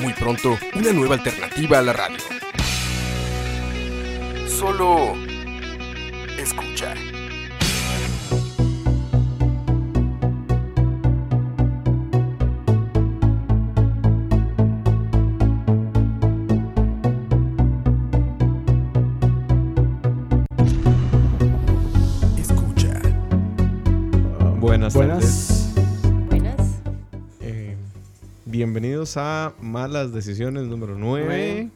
Muy pronto, una nueva alternativa a la radio. Solo escucha. Escucha. Buenas, tardes. Bienvenidos a Malas Decisiones número 9. Nueve.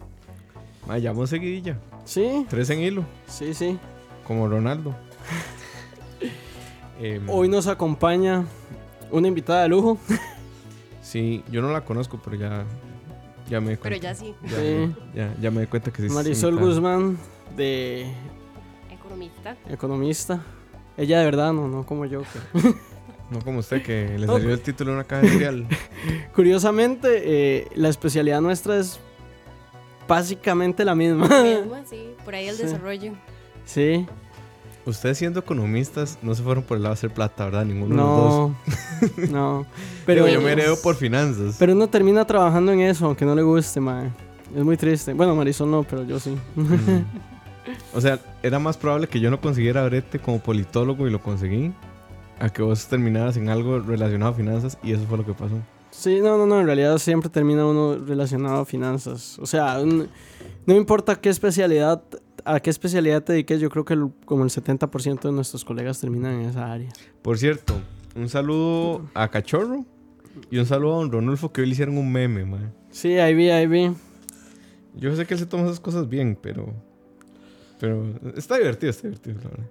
Vayamos seguidilla. Sí, Tres en hilo, sí, sí. como Ronaldo. Em, Hoy nos acompaña una invitada de lujo. Sí, yo no la conozco, pero ya, ya me di Pero cuenta. ya sí, Ya, Sí. ya, ya me di cuenta que sí. es Marisol. Guzmán, de economista. economista. Ella de verdad, no, no como yo. que- No como usted, que le No. salió el título de una caja de cereal. Curiosamente, eh, la especialidad nuestra es básicamente la misma. Misma, sí, por ahí el Sí. desarrollo. Sí, Ustedes siendo economistas no se fueron por el lado de hacer plata, ¿verdad? Ninguno de los dos. no, no. Pero Pero, yo me heredo por finanzas. pero uno termina trabajando en eso, aunque no le guste, mae. Es muy triste. Bueno, Marisol no, pero yo sí. Mm. O sea, era más probable que yo no consiguiera brete como politólogo y lo conseguí, a que vos terminaras en algo relacionado a finanzas y eso fue lo que pasó. Sí, no, no, no, en realidad siempre termina uno relacionado a finanzas. O sea, un- no importa qué especialidad, a qué especialidad te dediques, yo creo que el- como el 70% de nuestros colegas terminan en esa área. Por cierto, un saludo a Cachorro y un saludo a don Ronulfo que hoy le hicieron un meme, man. Sí, ahí vi, ahí vi. Yo sé que él se toma esas cosas bien, pero. Pero está divertido, está divertido, la verdad.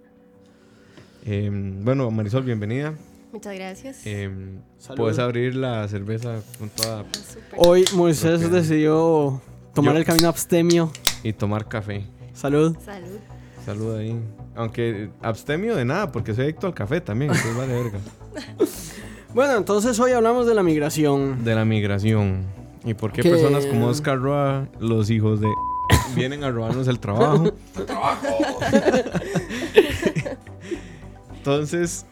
Em, bueno, Marisol, bienvenida. Muchas gracias. Salud. puedes abrir la cerveza con toda Ah, súper. Hoy Moisés que- decidió tomar Yo- el camino abstemio. y tomar café. Salud. Salud. Salud ahí. Aunque abstemio de nada, porque soy adicto al café también, entonces vale verga. Bueno, entonces hoy hablamos de la migración. De la migración. ¿Y por qué Que- personas como Oscar Roa, los hijos de. vienen a robarnos el trabajo? Entonces.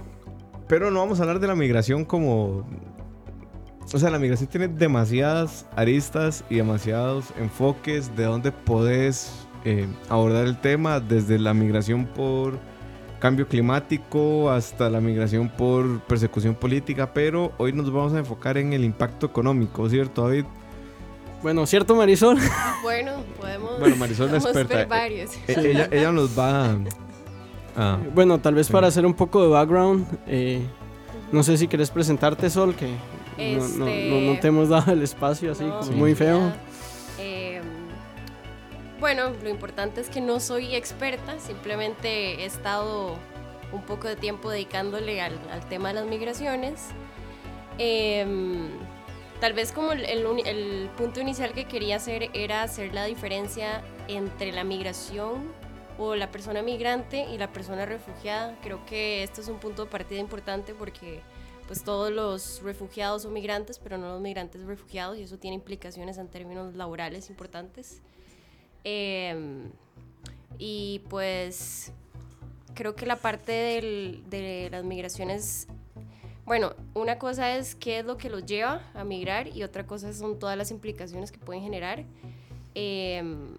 Pero no vamos a hablar de la migración como. O sea, la migración tiene demasiadas aristas y demasiados enfoques de dónde podés eh, abordar el tema, desde la migración por cambio climático hasta la migración por persecución política, pero hoy nos vamos a enfocar en el impacto económico, ¿cierto, David? Bueno, ¿cierto, Marisol? Bueno, podemos. Bueno, Marisol es experta. ver varios. E- ella, ella nos va a... a- Bueno, tal vez Sí. para hacer un poco de background, eh, no sé si querés presentarte, Sol, que no, no- Este- no- no te hemos dado el espacio así, No, como Sí. muy feo. Eh, bueno, lo importante es que no soy experta, simplemente he estado un poco de tiempo dedicándole al, al tema de las migraciones. Em, tal vez como el, el el punto inicial que quería hacer era hacer la diferencia entre la migración o la persona migrante y la persona refugiada. Creo que esto es un punto de partida importante porque pues todos los refugiados son migrantes, pero no los migrantes refugiados, y eso tiene implicaciones en términos laborales importantes. Em, y pues creo que la parte del- de las migraciones, bueno, una cosa es qué es lo que los lleva a migrar y otra cosa son todas las implicaciones que pueden generar. Em,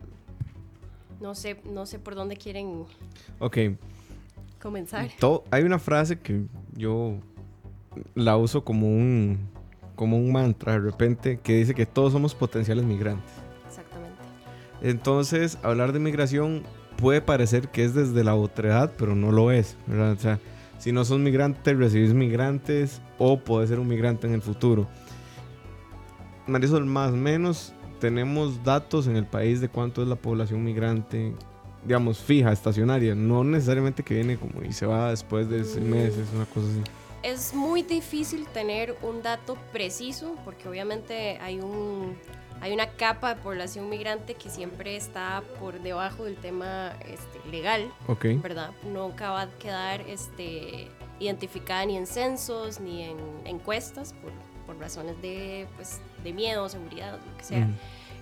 no sé, no sé por dónde quieren Ok, comenzar. to- hay una frase que yo la uso como un, como un mantra de repente que dice que todos somos potenciales migrantes. Exactamente. Entonces, hablar de migración puede parecer que es desde la otredad, pero no lo es, ¿verdad? O sea, si no sos migrante, recibís migrantes o podés ser un migrante en el futuro. Marisol, más o menos tenemos datos en el país de cuánto es la población migrante, digamos, fija, estacionaria, no necesariamente que viene como y se va después de seis Mm. meses, una cosa así. Es muy difícil tener un dato preciso porque obviamente hay un, hay una capa de población migrante que siempre está por debajo del tema este, legal, Ok. ¿verdad? Nunca va a quedar este, identificada ni en censos ni en encuestas por, por razones de, pues, de miedo, seguridad, lo que sea.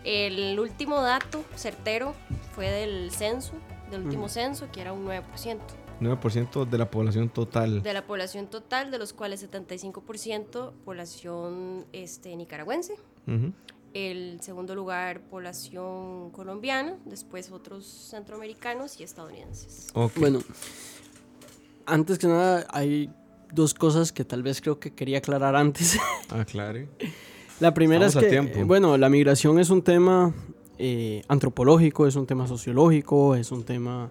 El último dato certero fue del censo, del último censo, que era un 9%. 9% de la población total. De la población total, de los cuales 75% población este, nicaragüense. El segundo lugar, población colombiana. Después otros centroamericanos y estadounidenses. Bueno, antes que nada, hay dos cosas que tal vez creo que quería aclarar antes. Aclare. La primera Estamos es que, eh, bueno, la migración es un tema eh, antropológico, es un tema sociológico, es un tema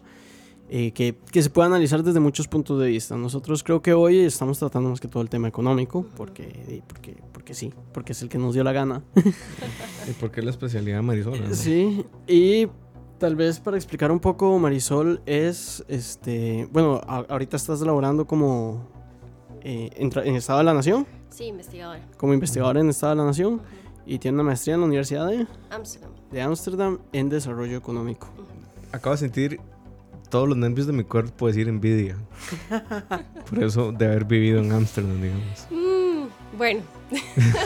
eh, que, que se puede analizar desde muchos puntos de vista. Nosotros creo que hoy estamos tratando más que todo el tema económico, porque, porque, porque sí, porque es el que nos dio la gana. ¿Y por qué la especialidad de Marisol? no? Sí, y tal vez para explicar un poco, Marisol es, este, bueno, a- ahorita estás laborando como eh, en, en Estado de la Nación, Sí, investigadora. como investigadora en Estado de la Nación, y tiene una maestría en la Universidad de, Amsterdam. de Ámsterdam en Desarrollo Económico. Acabo de sentir todos los nervios de mi cuerpo decir envidia. Por eso de haber vivido en Ámsterdam, digamos. Mm, bueno,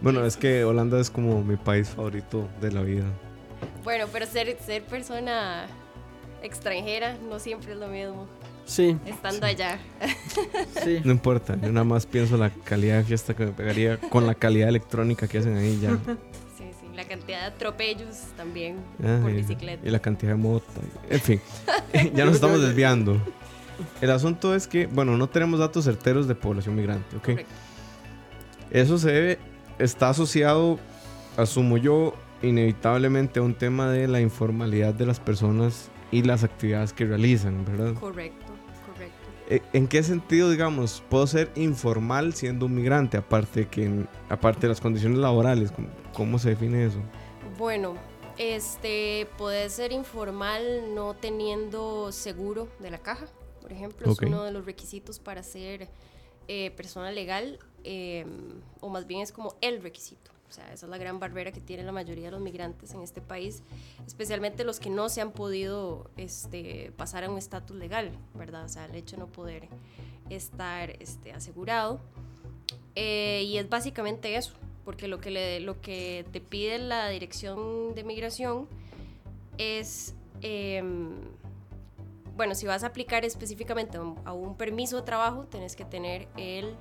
Bueno, es que Holanda es como mi país favorito de la vida. bueno, pero ser, ser persona extranjera no siempre es lo mismo. Sí, Estando allá. sí. No importa, yo nada más pienso la calidad de fiesta que me pegaría con la calidad electrónica que hacen ahí ya. Sí, sí. La cantidad de atropellos también Ah, por y- bicicleta. Y la cantidad de mota. En fin, ya nos estamos desviando. El asunto es que, bueno, no tenemos datos certeros de población migrante, ¿ok? Correcto. Eso se debe, está asociado, asumo yo, inevitablemente a un tema de la informalidad de las personas y las actividades que realizan, ¿verdad? Correcto, ¿En qué sentido, digamos, puedo ser informal siendo un migrante, aparte, que, aparte de las condiciones laborales? ¿Cómo, cómo se define eso? Bueno, este puede ser informal no teniendo seguro de la caja, por ejemplo, es uno de los requisitos para ser eh, persona legal, eh, o más bien es como el requisito. O sea, esa es la gran barrera que tiene la mayoría de los migrantes en este país, especialmente los que no se han podido este, pasar a un estatus legal, ¿verdad? O sea, el hecho de no poder estar este, asegurado. Eh, y es básicamente eso, porque lo que, le, lo que te pide la dirección de migración es, em, bueno, si vas a aplicar específicamente a un, a un permiso de trabajo, tenés que tener el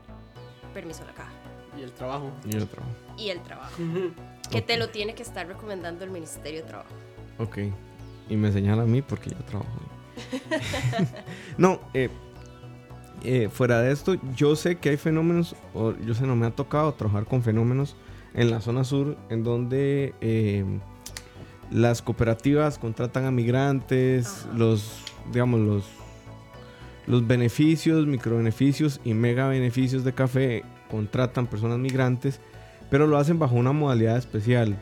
permiso de la caja Y el trabajo. Y el trabajo. y el trabajo, que te lo tiene que estar recomendando el Ministerio de Trabajo. Ok. Y me señala a mí porque yo trabajo no, eh, eh, fuera de esto, yo sé que hay fenómenos, o yo sé, no me ha tocado trabajar con fenómenos en la zona sur en donde eh, las cooperativas contratan a migrantes, Ajá. los, digamos, los, los beneficios, microbeneficios y mega beneficios de café contratan personas migrantes, pero lo hacen bajo una modalidad especial.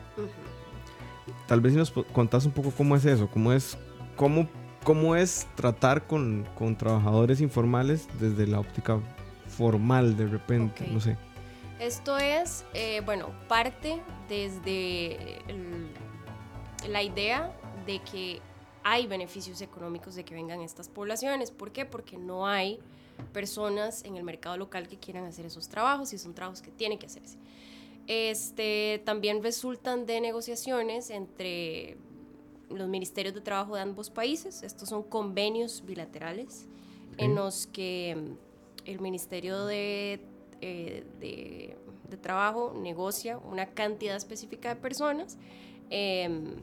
Tal vez si nos contás un poco cómo es eso, cómo es, cómo, cómo es tratar con, con trabajadores informales desde la óptica formal de repente, no sé. Esto es, eh, bueno, parte desde el- la idea de que hay beneficios económicos de que vengan estas poblaciones. ¿Por qué? Porque no hay personas en el mercado local que quieran hacer esos trabajos y son trabajos que tienen que hacerse. Este, también resultan de negociaciones entre los ministerios de trabajo de ambos países. Estos son convenios bilaterales en los que mm, el Ministerio de, eh, de, de Trabajo negocia una cantidad específica de personas. em,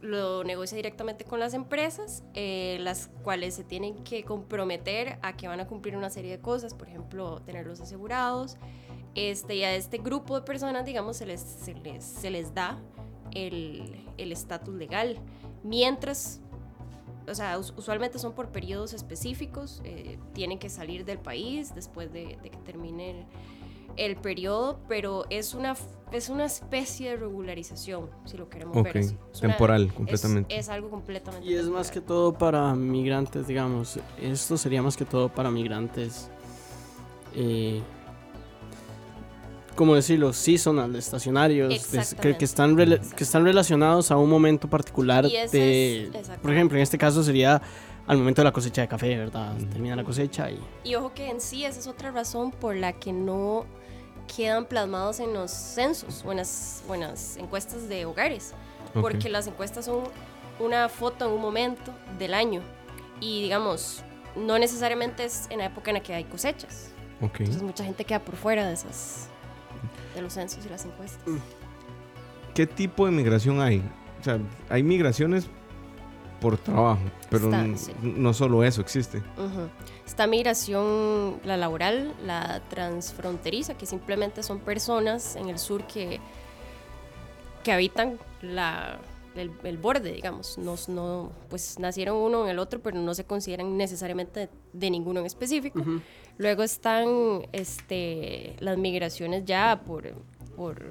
lo negocia directamente con las empresas, eh, las cuales se tienen que comprometer a que van a cumplir una serie de cosas, por ejemplo, tenerlos asegurados. Este, y a este grupo de personas, digamos, se les, se les, da el estatus legal. Mientras, o sea, us- usualmente son por periodos específicos, eh, tienen que salir del país después de, de que termine el, el periodo, pero es una, es una especie de regularización, si lo queremos Ok, ver así. Es una- temporal, es- completamente. Es, algo completamente Y es más que temporal. todo para migrantes, digamos. Esto sería más que todo para migrantes. eh, como decirlo, seasonal, estacionarios, que, que están que están relacionados a un momento particular de, es- por ejemplo, en este caso sería al momento de la cosecha de café, ¿verdad? Mm. Termina la cosecha y Y ojo que en sí esa es otra razón por la que no quedan plasmados en los censos o en las, o en las encuestas de hogares. Ok. Porque las encuestas son una foto en un momento del año. Y digamos, no necesariamente es en la época en la que hay cosechas. Ok. Entonces mucha gente queda por fuera de esas de los censos y las encuestas. ¿Qué tipo de migración hay? O sea, hay migraciones por trabajo, pero Está, n- sí. no solo eso existe. Ujú. Esta migración, la laboral, la transfronteriza, que simplemente son personas en el sur que, que habitan la, el, el borde, digamos. No, no, pues nacieron uno en el otro, pero no se consideran necesariamente de, de ninguno en específico. Luego están este, las migraciones ya por, por,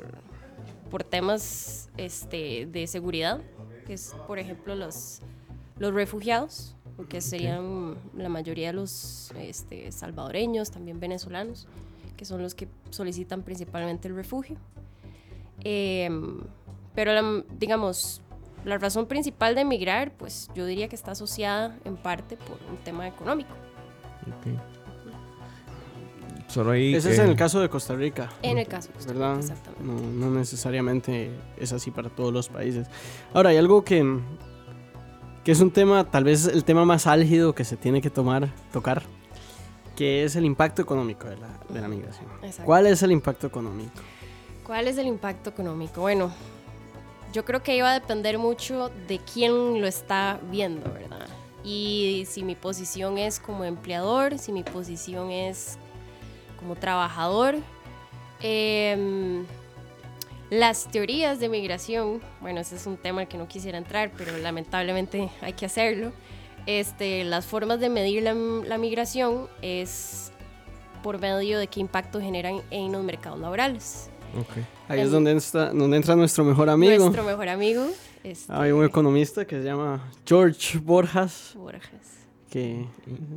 por temas este, de seguridad, que es, por ejemplo, los, los refugiados, que serían la mayoría de los este, salvadoreños, también venezolanos, que son los que solicitan principalmente el refugio. Em, pero, la- digamos, la razón principal de emigrar, pues yo diría que está asociada en parte por un tema económico. Ok. Solo hay ese que- es en el caso de Costa Rica. En el caso de Costa Rica, ¿verdad? exactamente. No, no necesariamente es así para todos los países. Ahora, hay algo que, que es un tema, tal vez el tema más álgido que se tiene que tomar, tocar, que es el impacto económico de la, de la migración. Exacto. ¿Cuál es el impacto económico? ¿Cuál es el impacto económico? Bueno, yo creo que iba a depender mucho de quién lo está viendo, ¿verdad? Y si mi posición es como empleador, si mi posición es como trabajador. Em, las teorías de migración, bueno, ese es un tema al que no quisiera entrar, pero lamentablemente hay que hacerlo. Este, las formas de medir la, la migración es por medio de qué impacto generan en los mercados laborales. Ok. Ahí El- es donde, entra- donde entra nuestro mejor amigo. Nuestro mejor amigo. Este, Hay un economista que se llama George Borjas, Borges. que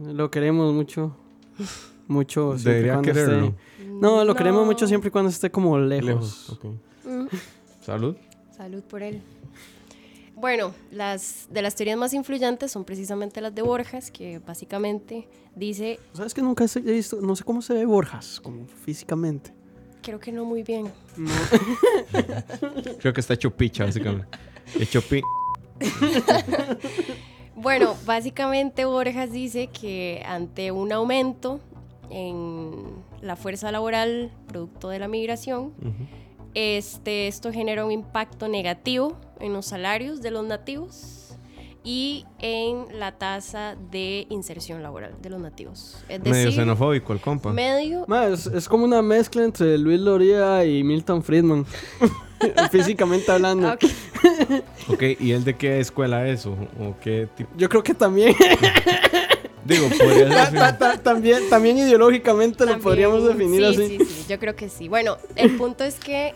lo queremos mucho. Mucho. siempre y Debería cuando esté- quererlo. No, lo queremos mucho siempre y cuando esté como lejos. Lejos. ok. Salud. Salud por él. Bueno, las de las teorías más influyentes son precisamente las de Borges, que básicamente dice, ¿Sabes que nunca he visto? No sé cómo se ve Borjas, como físicamente. creo que no muy bien. Creo que está hecho picha, básicamente. Hecho pi. Bueno, básicamente Borges dice que ante un aumento en la fuerza laboral producto de la migración, este, esto genera un impacto negativo en los salarios de los nativos y en la tasa de inserción laboral de los nativos. Es Medio xenofóbico el compa. medio Ma, es, es como una mezcla entre Luis Loría y Milton Friedman. físicamente hablando. Ok. Ok, ¿y él de qué escuela es o, o qué tipo? Yo creo que también, Digo, podría ta- ser. ta- ta- también, también ideológicamente lo podríamos definir sí, así. Sí, sí, yo creo que sí. Bueno, el punto es que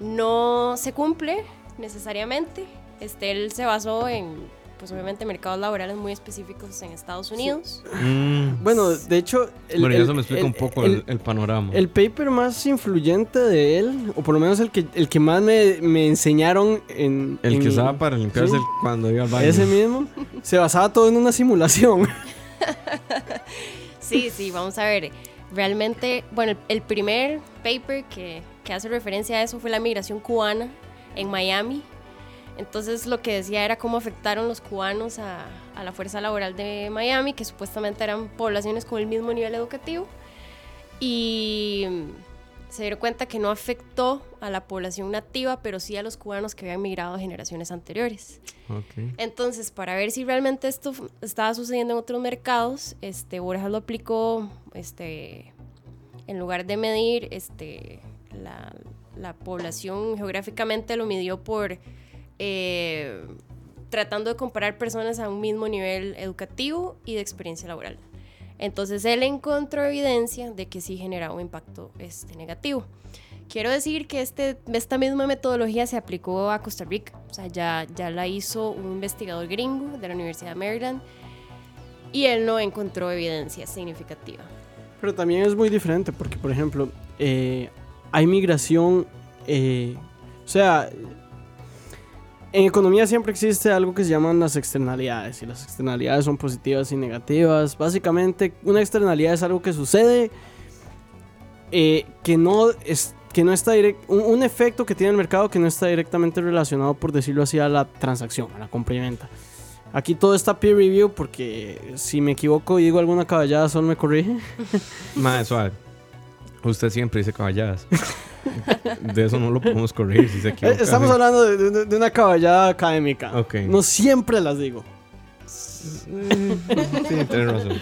no se cumple necesariamente. Este, él se basó en, pues obviamente, mercados laborales muy específicos en Estados Unidos. Mm. Bueno, de hecho, el, bueno, ya el- eso me explica el- un poco el- el, el panorama. El paper más influyente de él, o por lo menos el que, el que más me, me enseñaron en... El que usaba para limpiarse sí. el- cuando iba al baño. Ese mismo, se basaba todo en una simulación. Sí, sí, vamos a ver. Realmente, bueno, el, el primer paper que, que hace referencia a eso fue la migración cubana en Miami. Entonces lo que decía era cómo afectaron los cubanos a, a la fuerza laboral de Miami, que supuestamente eran poblaciones con el mismo nivel educativo. Y se dieron cuenta que no afectó a la población nativa, pero sí a los cubanos que habían migrado a generaciones anteriores. Entonces, para ver si realmente esto estaba sucediendo en otros mercados, este, Borjas lo aplicó, este, en lugar de medir este, la, la población geográficamente, lo midió por eh, tratando de comparar personas a un mismo nivel educativo y de experiencia laboral. Entonces, él encontró evidencia de que sí generaba un impacto este, negativo. Quiero decir que este, esta misma metodología se aplicó a Costa Rica. O sea, ya, ya la hizo un investigador gringo de la Universidad de Maryland y él no encontró evidencia significativa. Pero también es muy diferente porque, por ejemplo, eh, hay migración, eh, o sea, en economía siempre existe algo que se llaman las externalidades y las externalidades son positivas y negativas. Básicamente, una externalidad es algo que sucede eh, que no es que no está direct, un, un efecto que tiene el mercado que no está directamente relacionado, por decirlo así, a la transacción, a la compra y venta. Aquí todo está peer review porque si me equivoco y digo alguna caballada, solo me corrige. Más suave. Usted siempre dice caballadas. De eso no lo podemos corregir si se Eh, equivoca. Estamos hablando de, de- de una caballada académica. Ok. No siempre las digo. Sí, tienes razón.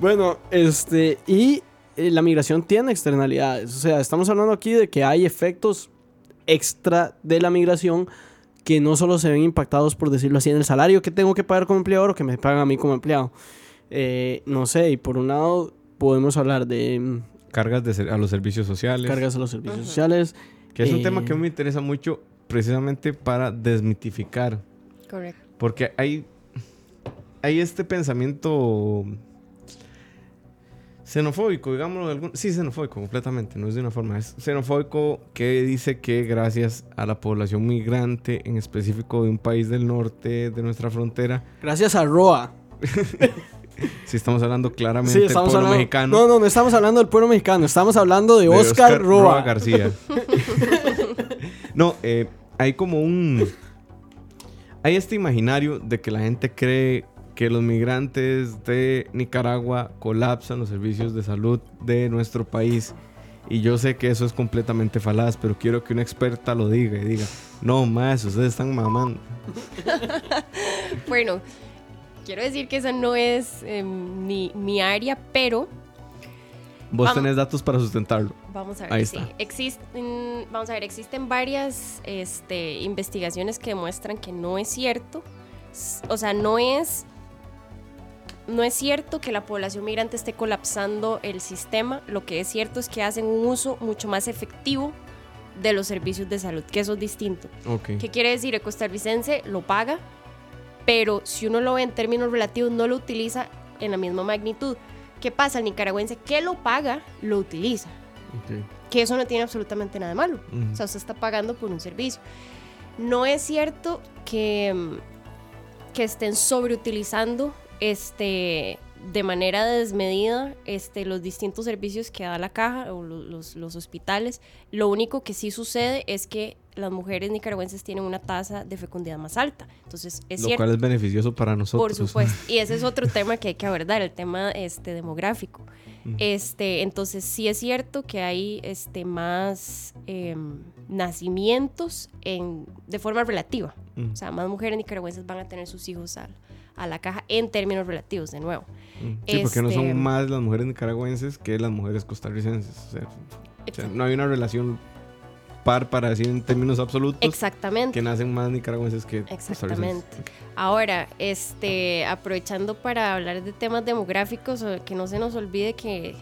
Bueno, este, y eh, la migración tiene externalidades. O sea, estamos hablando aquí de que hay efectos extra de la migración que no solo se ven impactados, por decirlo así, en el salario que tengo que pagar como empleador o que me pagan a mí como empleado. Eh, no sé, y por un lado podemos hablar de mm, Cargas de ser- a los servicios sociales. cargas a los servicios sociales. Que es un Eh, tema que me interesa mucho precisamente para desmitificar. Correcto. Porque hay, hay este pensamiento xenofóbico, digámoslo. de algún- sí, xenofóbico, completamente. No es de una forma. Es xenofóbico que dice que gracias a la población migrante, en específico de un país del norte de nuestra frontera, Gracias a Roa. si estamos hablando claramente Sí, del pueblo hablando. mexicano. No, no, no estamos hablando del pueblo mexicano. Estamos hablando de, de Oscar, Roa. García. no, eh, hay como un... Hay este imaginario de que la gente cree que los migrantes de Nicaragua colapsan los servicios de salud de nuestro país. Y yo sé que eso es completamente falaz, pero quiero que una experta lo diga y diga, no más, ustedes están mamando. Bueno, quiero decir que esa no es eh, mi, mi área, pero Vos Vamos. tenés datos para sustentarlo. Vamos a ver. Ahí sí. está. Existen, vamos a ver, existen varias este, investigaciones que demuestran que no es cierto. O sea, no es. No es cierto que la población migrante esté colapsando el sistema. Lo que es cierto es que hacen un uso mucho más efectivo de los servicios de salud, que eso es distinto. Ok. ¿Qué quiere decir? El costarricense lo paga, pero si uno lo ve en términos relativos, no lo utiliza en la misma magnitud. ¿Qué pasa? El nicaragüense que lo paga, lo utiliza. Que eso no tiene absolutamente nada de malo. O sea, usted está pagando por un servicio. No es cierto que, mm, que estén sobreutilizando este, de manera desmedida este, los distintos servicios que da la caja o lo- los, los hospitales. Lo único que sí sucede es que las mujeres nicaragüenses tienen una tasa de fecundidad más alta. Entonces, es Lo cierto. cual es beneficioso para nosotros. Por supuesto. Y ese es otro tema que hay que abordar, el tema este, demográfico. Este, entonces sí es cierto que hay este, más em, nacimientos en, de forma relativa. O sea, más mujeres nicaragüenses van a tener sus hijos al- a la caja en términos relativos, de nuevo. Sí, porque no este- son más las mujeres nicaragüenses que las mujeres costarricenses. O sea, o sea, no hay una relación par para decir en términos absolutos Exactamente. que nacen más nicaragüenses que Exactamente. Ahora, este, aprovechando para hablar de temas demográficos, que no se nos olvide que,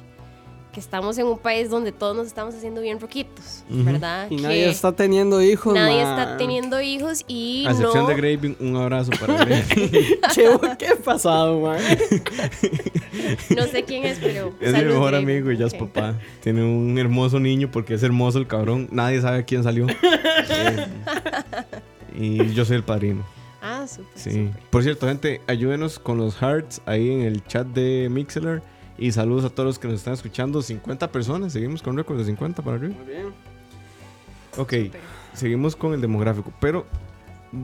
que estamos en un país donde todos nos estamos haciendo bien roquitos. ¿verdad? Y Que nadie está teniendo hijos. nadie está teniendo hijos y A excepción no... de Graving, un abrazo para Graving. Che, ¿Qué pasado, man? No sé quién es, pero... es mi mejor amigo y ya es papá. Tiene un hermoso niño porque es hermoso el cabrón. Nadie sabe a quién salió. Eh, y yo soy el padrino. Ah, súper. Sí. súper. Por cierto, gente, ayúdenos con los hearts ahí en el chat de Mixler. Y saludos a todos los que nos están escuchando. 50 personas. Seguimos con récord de 50 para arriba. Muy bien. Ok, Súper. seguimos con el demográfico. Pero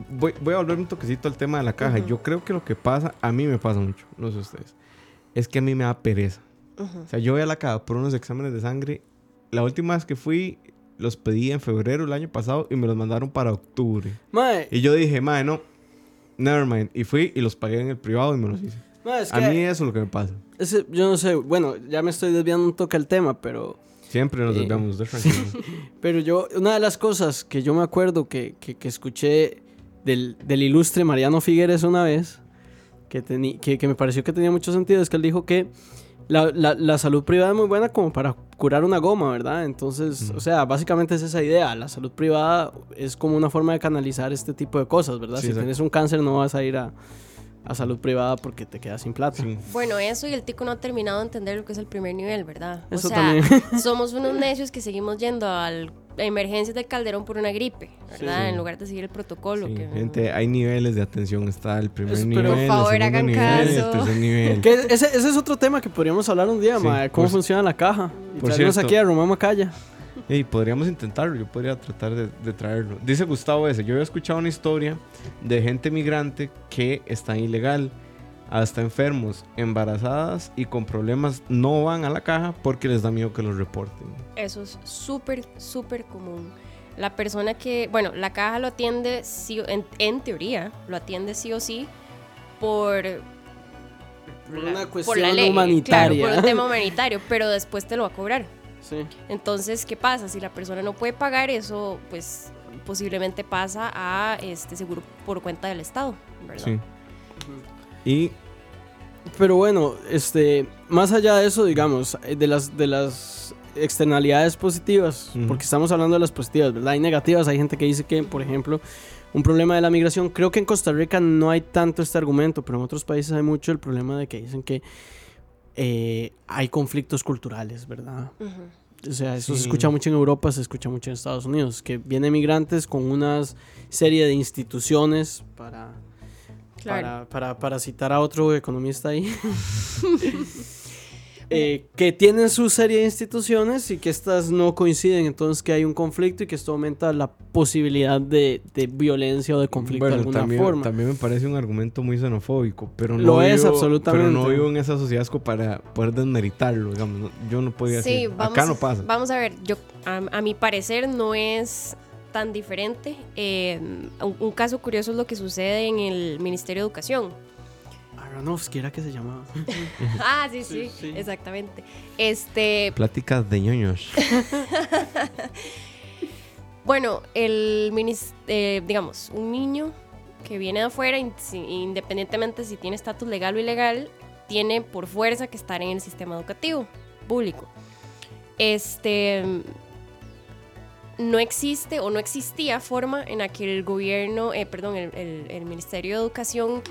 voy, voy a volver un toquecito al tema de la caja. Ujú. Yo creo que lo que pasa, a mí me pasa mucho, no sé ustedes, es que a mí me da pereza. Ujú. O sea, yo voy a la caja por unos exámenes de sangre. La última vez que fui, los pedí en febrero del año pasado y me los mandaron para octubre. Mae, Y yo dije, madre, no, never mind. Y fui y los pagué en el privado y me los hice. Es A mí eso es lo que me pasa. yo no sé, bueno, ya me estoy desviando un toque el tema, pero, Siempre nos Eh. desviamos de pero yo, una de las cosas que yo me acuerdo que, que, que escuché del, del ilustre Mariano Figueres una vez, que, teni- que, que me pareció que tenía mucho sentido, es que él dijo que la, la- la salud privada es muy buena como para curar una goma, ¿verdad? Entonces, o sea, básicamente es esa idea. La salud privada es como una forma de canalizar este tipo de cosas, ¿verdad? Sí, si exacto. tienes un cáncer no vas a ir a, a salud privada porque te quedas sin plata. Sí. Bueno, eso y el tico no ha terminado de entender lo que es el primer nivel, ¿verdad? Eso o sea, también. somos unos necios que seguimos yendo al- a emergencias de Calderón por una gripe, ¿verdad? Sí. En lugar de seguir el protocolo. Sí, que, gente, hay niveles de atención. Está el primer Es- nivel, Por favor, el hagan nivel, el caso. tercer nivel. Que ese, ese es otro tema que podríamos hablar un día, Sí, mae, cómo por- funciona la caja. Y por traernos cierto. aquí a Román Macaya. Ey, podríamos intentarlo, yo podría tratar de, de traerlo. Dice Gustavo ese, yo había escuchado una historia de gente migrante que está ilegal, hasta enfermos, embarazadas y con problemas no van a la caja porque les da miedo que los reporten. Eso es súper, súper común. La persona que, bueno, la caja lo atiende, sí, en, en teoría, lo atiende sí o sí por... Por la- una por cuestión la ley, humanitaria. Claro, por un tema humanitario, pero después te lo va a cobrar. Sí. Entonces, ¿qué pasa? Si la persona no puede pagar eso, pues posiblemente pasa a este seguro por cuenta del Estado, ¿verdad? Sí. Y Pero bueno, este, más allá de eso, digamos, eh, de las, de las externalidades positivas, porque estamos hablando de las positivas, ¿verdad? Hay negativas, hay gente que dice que, por ejemplo, un problema de la migración, creo que en Costa Rica no hay tanto este argumento, pero en otros países hay mucho el problema de que dicen que eh, hay conflictos culturales, ¿verdad? O sea, eso Sí. se escucha mucho en Europa, se escucha mucho en Estados Unidos, que vienen migrantes con una serie de instituciones para, Claro. para, para, para citar a otro economista ahí, eh, que tienen su serie de instituciones y que estas no coinciden, entonces que hay un conflicto y que esto aumenta la posibilidad de, de violencia o de conflicto de alguna también, forma. también me parece un argumento muy xenofóbico, pero no Lo es, vivo- absolutamente. Pero no vivo en esa sociedad como para poder desmeritarlo, digamos. no- yo no podía Sí, decir, vamos, acá no pasa. Vamos a ver, yo a, a mi parecer no es tan diferente. Eh, un, un caso curioso es lo que sucede en el Ministerio de Educación. Aronofsky era que se llamaba. ah, sí, sí, Sí, sí. exactamente. Este, Pláticas de ñoños. bueno, el minis- eh, digamos, un niño que viene de afuera, independientemente si tiene estatus legal o ilegal, tiene por fuerza que estar en el sistema educativo público. Este no existe o no existía forma en la que el gobierno, eh, perdón, el, el- el Ministerio de Educación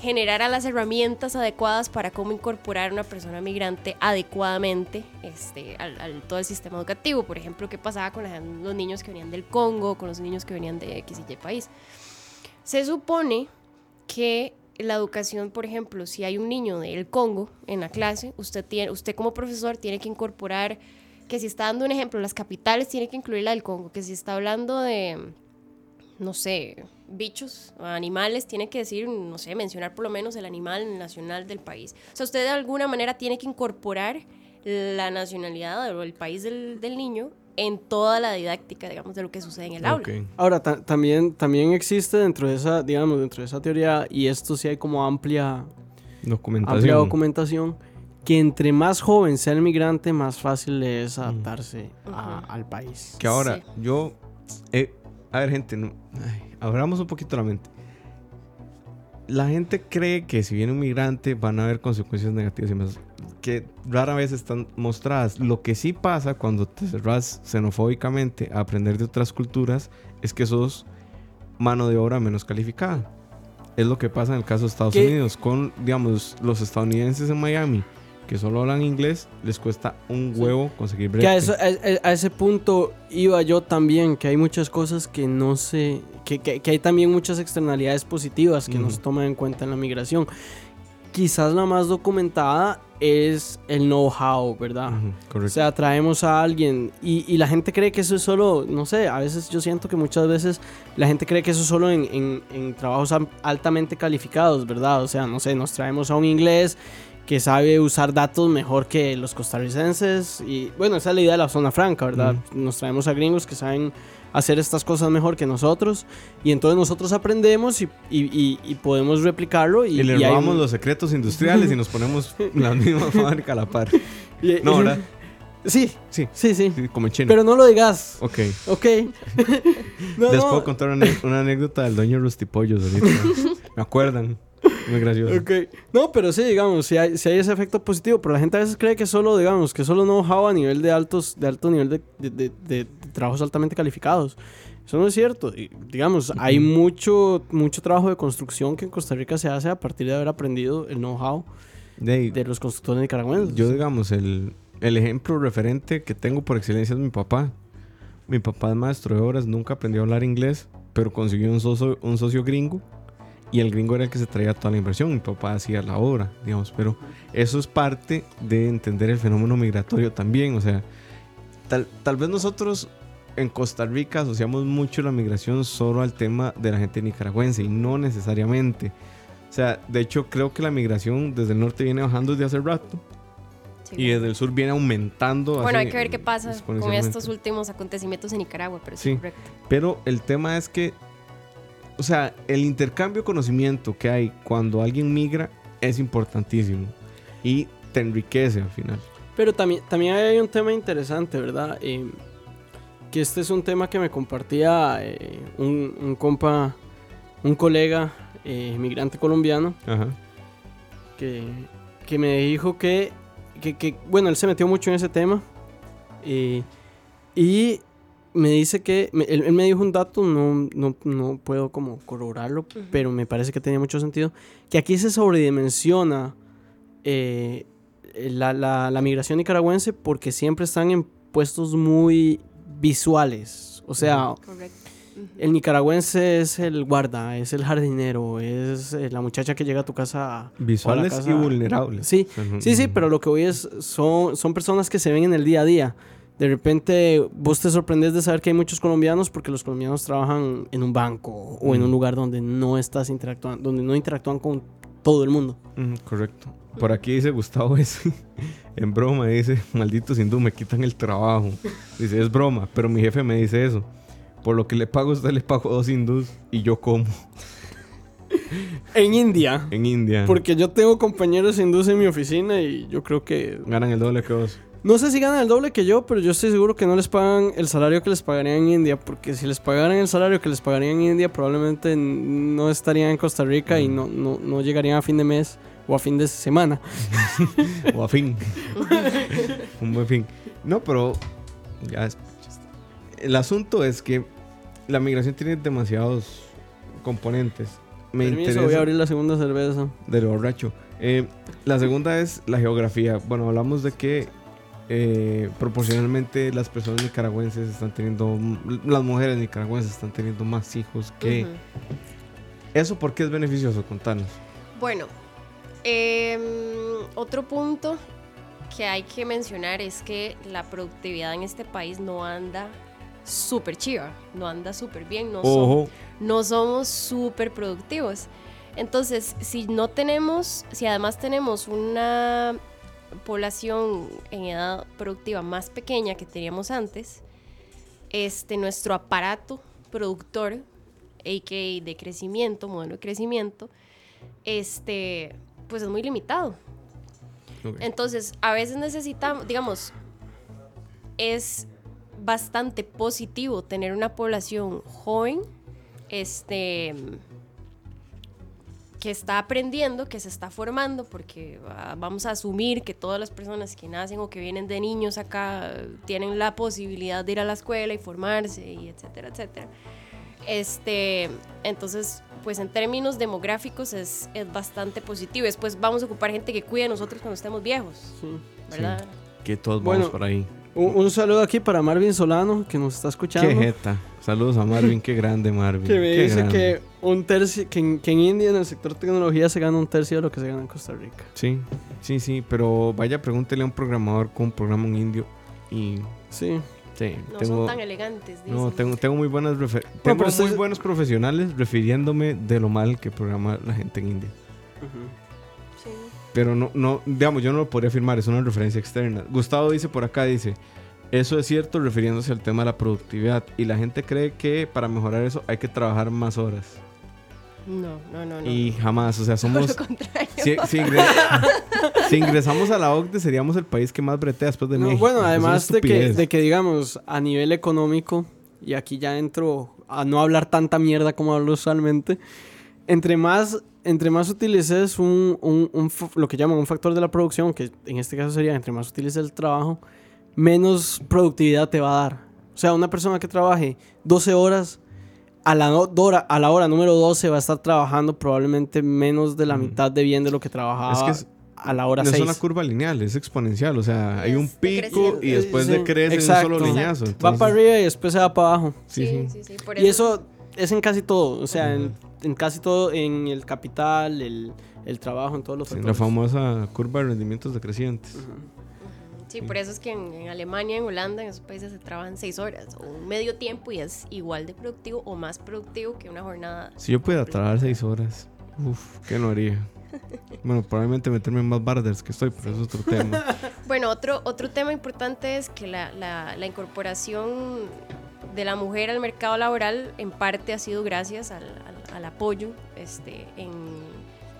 generara las herramientas adecuadas para cómo incorporar a una persona migrante adecuadamente este, al, todo el sistema educativo. Por ejemplo, qué pasaba con los niños que venían del Congo, con los niños que venían de X y Y país. Se supone que la educación, por ejemplo, si hay un niño del Congo en la clase, usted, tiene, usted como profesor tiene que incorporar, que si está dando un ejemplo, las capitales tiene que incluir la del Congo, que si está hablando de, no sé, bichos animales, tiene que decir, no sé, mencionar por lo menos el animal nacional del país. O sea, usted de alguna manera tiene que incorporar la nacionalidad o el país del, del niño en toda la didáctica, digamos, de lo que sucede en el aula. Ahora, ta- también, también existe dentro de esa, digamos, dentro de esa teoría, y esto sí hay como amplia, Documentación. amplia documentación, que entre más joven sea el migrante, más fácil le es adaptarse a- Ujú. al país. Que ahora, Sí. yo. eh, a ver, gente, no, ay, abramos un poquito la mente. La gente cree que si viene un migrante van a haber consecuencias negativas y más que rara vez están mostradas. Lo que sí pasa cuando te cerras xenofóbicamente a aprender de otras culturas es que sos mano de obra menos calificada. Es lo que pasa en el caso de Estados ¿Qué? Unidos con, digamos, los estadounidenses en Miami que solo hablan inglés, les cuesta un huevo conseguir brete. Que a, eso- a- a- ese punto iba yo también, que hay muchas cosas que no se... Que, que- que hay también muchas externalidades positivas que no Ujú. se toman en cuenta en la migración. Quizás la más documentada es el know-how, ¿verdad? Ujú, O correcto. sea, traemos a alguien y, y la gente cree que eso es solo, no sé, a veces yo siento que muchas veces la gente cree que eso es solo en, en- en trabajos am- altamente calificados, ¿verdad? O sea, no sé, nos traemos a un inglés que sabe usar datos mejor que los costarricenses y bueno, esa es la idea de la zona franca, ¿verdad? Nos traemos a gringos que saben hacer estas cosas mejor que nosotros y entonces nosotros aprendemos y, y- y- y podemos replicarlo y, le hay robamos un- los secretos industriales y nos ponemos la misma fábrica a la par. No, ¿verdad? Sí, Sí, sí, sí. como en China. Pero no lo digas. ok. Ok. No, Les no. puedo contar una, una anécdota del dueño Rustipollos ahorita. Me acuerdan. Muy gracioso. Ok. No, pero sí, digamos, si hay, si hay ese efecto positivo, pero la gente a veces cree que solo, digamos, que solo know-how a nivel de altos, de alto nivel de, de- de- de trabajos altamente calificados. Eso no es cierto. Y, digamos, hay mucho, mucho trabajo de construcción que en Costa Rica se hace a partir de haber aprendido el know-how De, de los constructores nicaragüenses. yo, digamos, el, el ejemplo referente que tengo por excelencia es mi papá. Mi papá es maestro de obras, nunca aprendió a hablar inglés, pero consiguió un socio, un socio gringo y el gringo era el que se traía toda la inversión. Mi papá hacía la obra, digamos, pero eso es parte de entender el fenómeno migratorio también. O sea, tal, tal vez nosotros en Costa Rica asociamos mucho la migración solo al tema de la gente nicaragüense y no necesariamente. O sea, de hecho creo que la migración desde el norte viene bajando desde hace rato Sí. y desde el sur viene aumentando. Bueno, hay que ver qué pasa con estos últimos acontecimientos en Nicaragua, pero Sí. sí. Pero el tema es que, o sea, el intercambio de conocimiento que hay cuando alguien migra es importantísimo y te enriquece al final. Pero también, también hay un tema interesante, ¿verdad? Eh, que este es un tema que me compartía eh, un, un compa, un colega eh, migrante colombiano, Ajá. que, que me dijo que, que, que, bueno, él se metió mucho en ese tema. eh, y me dice que, me- él, él me dijo un dato, no, no, no puedo como corroborarlo, pero me parece que tenía mucho sentido, que aquí se sobredimensiona eh, la, la, la migración nicaragüense porque siempre están en puestos muy visuales. O sea, Correcto. Ujú. el nicaragüense es el guarda, es el jardinero, es eh, la muchacha que llega a tu casa. Visuales casa- y vulnerables. Sí, sea, no- Sí, sí, pero lo que voy es, son, son personas que se ven en el día a día. De repente vos te sorprendes de saber que hay muchos colombianos porque los colombianos trabajan en un banco o en un Mm. lugar donde no estás interactuando, donde no interactúan con todo el mundo. Ujú, correcto. Por aquí dice Gustavo ese, en broma, dice, malditos hindú, me quitan el trabajo. Dice, es broma, pero mi jefe me dice eso. Por lo que le pago a usted le pago dos hindús y yo como En India. en India. Porque yo tengo compañeros hindúes en mi oficina y yo creo que... Ganan el doble que vos. No sé si ganan el doble que yo, pero yo estoy seguro que no les pagan el salario que les pagarían en India. Porque si les pagaran el salario que les pagarían en India, probablemente no estarían en Costa Rica y no, no, no llegarían a fin de mes o a fin de semana. o a fin. Un buen fin. No, pero ya es. El asunto es que la migración tiene demasiados componentes. Me Permiso, interesa voy a abrir la segunda cerveza. del borracho. Eh, la segunda es la geografía. Bueno, hablamos de que eh, proporcionalmente las personas nicaragüenses están teniendo, las mujeres nicaragüenses están teniendo más hijos que... ¿Eso por qué es beneficioso? Contanos. Bueno, em, otro punto que hay que mencionar es que la productividad en este país no anda súper chiva, no anda súper bien, no, no somos súper productivos. Entonces, si no tenemos, si además tenemos una población en edad productiva más pequeña que teníamos antes, este, nuestro aparato productor, a.k.a. de crecimiento, modelo de crecimiento, este, pues es muy limitado. Entonces, a veces necesitamos, digamos, es bastante positivo tener una población joven, este, que está aprendiendo, que se está formando, porque ah, vamos a asumir que todas las personas que nacen o que vienen de niños acá tienen la posibilidad de ir a la escuela y formarse, y etcétera, etcétera. Este, entonces, pues en términos demográficos es, es bastante positivo. Después vamos a ocupar gente que cuide a nosotros cuando estemos viejos, Sí. ¿verdad? Que todos Bueno, vamos por ahí. Un, un saludo aquí para Marvin Solano, que nos está escuchando. Qué jeta. Saludos a Marvin, qué grande Marvin. Que me qué dice grande. que un tercio, que en, que en India en el sector tecnología se gana un tercio de lo que se gana en Costa Rica. Sí, sí, sí, pero vaya, pregúntele a un programador con un programa un indio y Sí. sí, No tengo, son tan elegantes, dicen. no, tengo, tengo muy buenas refer- tengo muy buenos profesionales refiriéndome de lo mal que programa la gente en India. Sí. Pero no, no, digamos, yo no lo podría afirmar, es una referencia externa. Gustavo dice por acá, dice, eso es cierto refiriéndose al tema de la productividad y la gente cree que para mejorar eso hay que trabajar más horas. No, no, no, no. Y jamás, o sea, somos... lo contrario. Si, si ingre- si ingresamos a la OCDE seríamos el país que más bretea después de No, México. bueno, además de que, de que, digamos, a nivel económico, y aquí ya entro a no hablar tanta mierda como hablo usualmente, entre más, entre más utilices un, un- lo que llaman un factor de la producción, que en este caso sería entre más utilices el trabajo, menos productividad te va a dar. O sea, una persona que trabaje 12 horas, a la, no- dora- a la hora número 12 va a estar trabajando probablemente menos de la mitad de bien de lo que trabajaba Es que es- a la hora no es 6. una curva lineal, es exponencial. O sea, hay un pico y después Sí, decrece en un solo liñazo. Va para arriba y después se va para abajo. Sí, Sí, sí. sí, sí, por Y eso es en casi todo. O sea, en, en casi todo, en el capital, el, el trabajo, en todos los Sí, la famosa curva de rendimientos decrecientes. Sí, por eso es que en, en Alemania, en Holanda, en esos países se trabajan seis horas o un medio tiempo y es igual de productivo o más productivo que una jornada. Si yo pudiera trabajar seis horas, uff, ¿qué no haría? Bueno, probablemente meterme en más barders que estoy, pero eso es otro tema. Bueno, otro, otro tema importante es que la, la- la incorporación de la mujer al mercado laboral en parte ha sido gracias al, al- al apoyo este, en,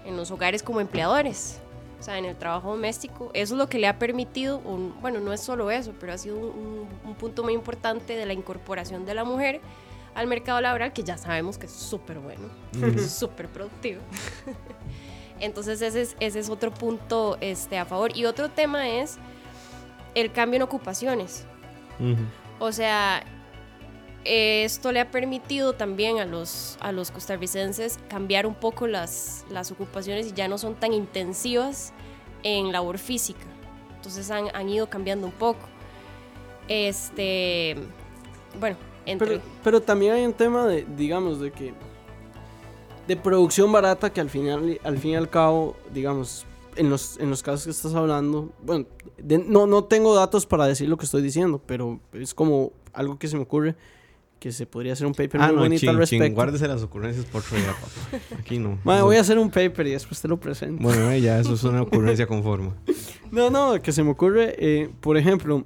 en los hogares como empleadores. O sea, en el trabajo doméstico. Eso es lo que le ha permitido, un- bueno, no es solo eso, pero ha sido un, un- un punto muy importante de la incorporación de la mujer al mercado laboral, que ya sabemos que es súper bueno, es súper productivo. Entonces ese es, ese es otro punto este, a favor. Y otro tema es el cambio en ocupaciones. O sea, esto le ha permitido también a los, a los costarricenses cambiar un poco las, las ocupaciones y ya no son tan intensivas en labor física. Entonces han, han ido cambiando un poco. Este, bueno, entre... Pero, pero también hay un tema de, digamos, de que. de producción barata que al final, al fin y al cabo, digamos, en los, en los casos que estás hablando, bueno, no, no tengo datos para decir lo que estoy diciendo, pero es como algo que se me ocurre que se podría hacer un paper Ah, muy no, bonito chin, al respecto. guárdese las ocurrencias por día, papá. Aquí no. Eso- voy a hacer un paper y después te lo presento. Bueno, eh, ya eso es una ocurrencia con forma. No, no, que se me ocurre, eh, por ejemplo,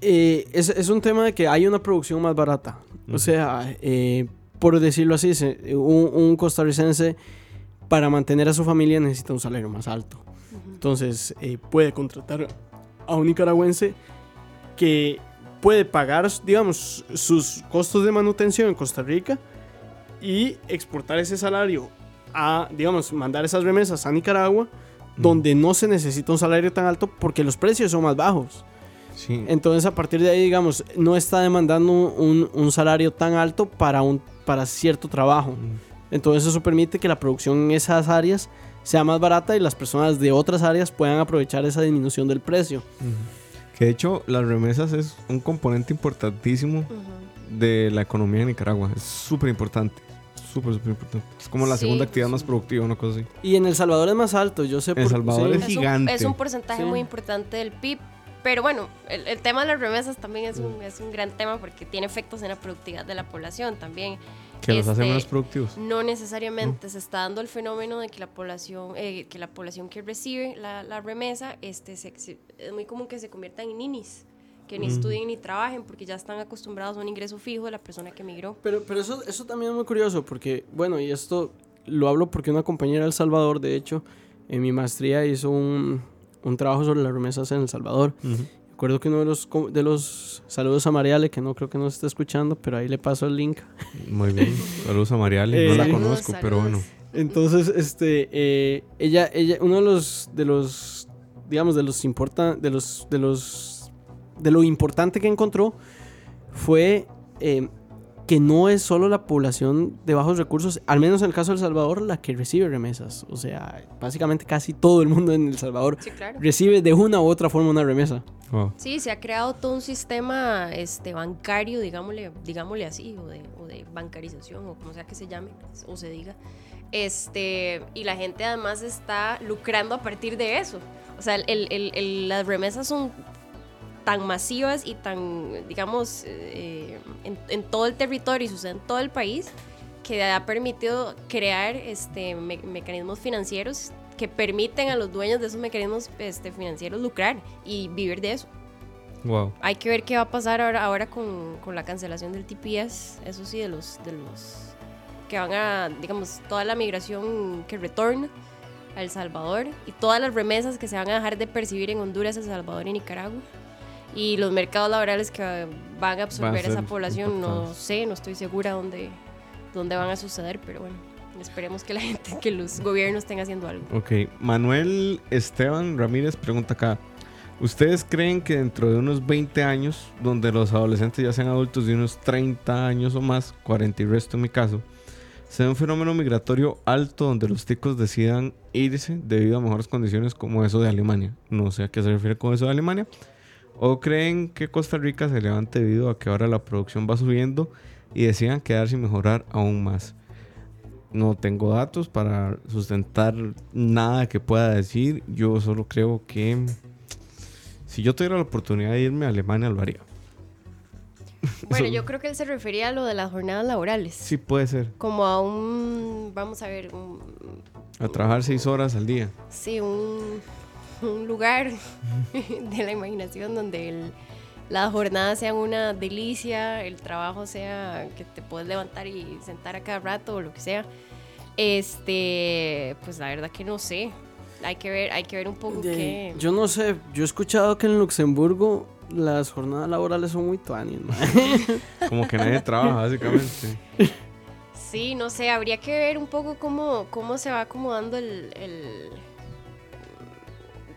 eh, es, es un tema de que hay una producción más barata. O sea, eh, por decirlo así, se- un, un costarricense para mantener a su familia necesita un salario más alto. Entonces, eh, puede contratar a un nicaragüense que puede pagar, digamos, sus costos de manutención en Costa Rica y exportar ese salario a, digamos, mandar esas remesas a Nicaragua, donde no se necesita un salario tan alto porque los precios son más bajos. Sí. Entonces, a partir de ahí, digamos, no está demandando un, un salario tan alto para, un, para cierto trabajo. Entonces, eso permite que la producción en esas áreas sea más barata y las personas de otras áreas puedan aprovechar esa disminución del precio. Que de hecho, las remesas es un componente importantísimo de la economía de Nicaragua. Es súper importante. Súper, súper importante. Es como la Sí, segunda actividad sí. más productiva, una cosa así. Y en El Salvador es más alto, yo sé El Salvador sí. es gigante. Es un, porcentaje Sí. muy importante del PIB. Pero bueno, el, el tema de las remesas también es un, es un gran tema porque tiene efectos en la productividad de la población también. Que los hace Este, menos productivos. No necesariamente se está dando el fenómeno de que la población, eh, que la población que recibe la, la remesa, este, se- se- es muy común que se conviertan en ninis, que ni estudien ni trabajen porque ya están acostumbrados a un ingreso fijo de la persona que emigró. Pero, pero eso, eso también es muy curioso porque, bueno, y esto lo hablo porque una compañera de El Salvador, de hecho, en mi maestría hizo un, un trabajo sobre las remesas en El Salvador. Recuerdo que uno de los, de los saludos a Mariale, que no creo que nos esté escuchando, pero ahí le paso el link. Muy bien. Saludos a Mariale. no Eh, la Saludos, conozco, pero bueno. Entonces, este, eh, ella, ella, uno de los, de los, digamos, de los importa, de los, de los, de lo importante que encontró fue eh, que no es solo la población de bajos recursos, al menos en el caso de El Salvador, la que recibe remesas. O sea, básicamente casi todo el mundo en El Salvador Sí, claro. recibe de una u otra forma una remesa. Wow. Sí, se ha creado todo un sistema este, bancario, digámosle, digámosle así, o de, o de bancarización, o como sea que se llame, o se diga. Este, y la gente además está lucrando a partir de eso. O sea, el- el- el- las remesas son tan masivas y tan, digamos, eh, en, en todo el territorio y sucede en todo el país, que ha permitido crear este, me- mecanismos financieros que permiten a los dueños de esos mecanismos este, financieros lucrar y vivir de eso. Wow. Hay que ver qué va a pasar ahora, ahora con, con la cancelación del TPS, eso sí, de los, de los que van a, digamos, toda la migración que retorna a El Salvador y todas las remesas que se van a dejar de percibir en Honduras, El Salvador y Nicaragua. Y los mercados laborales que van a absorber Van a esa población, no impactados. sé, no estoy segura dónde, dónde van a suceder, pero bueno, esperemos que la gente, que los gobiernos estén haciendo algo. Ok. Manuel Esteban Ramírez pregunta acá. ¿Ustedes creen que dentro de unos 20 años, donde los adolescentes ya sean adultos de unos 30 años o más, 40 y resto en mi caso, sea un fenómeno migratorio alto donde los ticos decidan irse debido a mejores condiciones como eso de Alemania? No sé a qué se refiere con eso de Alemania. ¿O creen que Costa Rica se levante debido a que ahora la producción va subiendo y decidan quedarse y mejorar aún más? No tengo datos para sustentar nada que pueda decir. Yo solo creo que si yo tuviera la oportunidad de irme a Alemania, lo haría. Bueno, yo creo que él se refería a lo de las jornadas laborales. Sí, puede ser. Como a un, vamos a ver, un, A trabajar seis horas al día. sí, un, un lugar de la imaginación donde el- las jornadas sean una delicia, el trabajo sea que te puedes levantar y sentar a cada rato o lo que sea. Este, pues la verdad que no sé. Hay que ver, hay que ver un poco De- qué. Yo no sé, yo he escuchado que en Luxemburgo las jornadas laborales son muy tuanis. Como que nadie trabaja, básicamente. Sí, no sé, habría que ver un poco cómo, cómo se va acomodando el, el-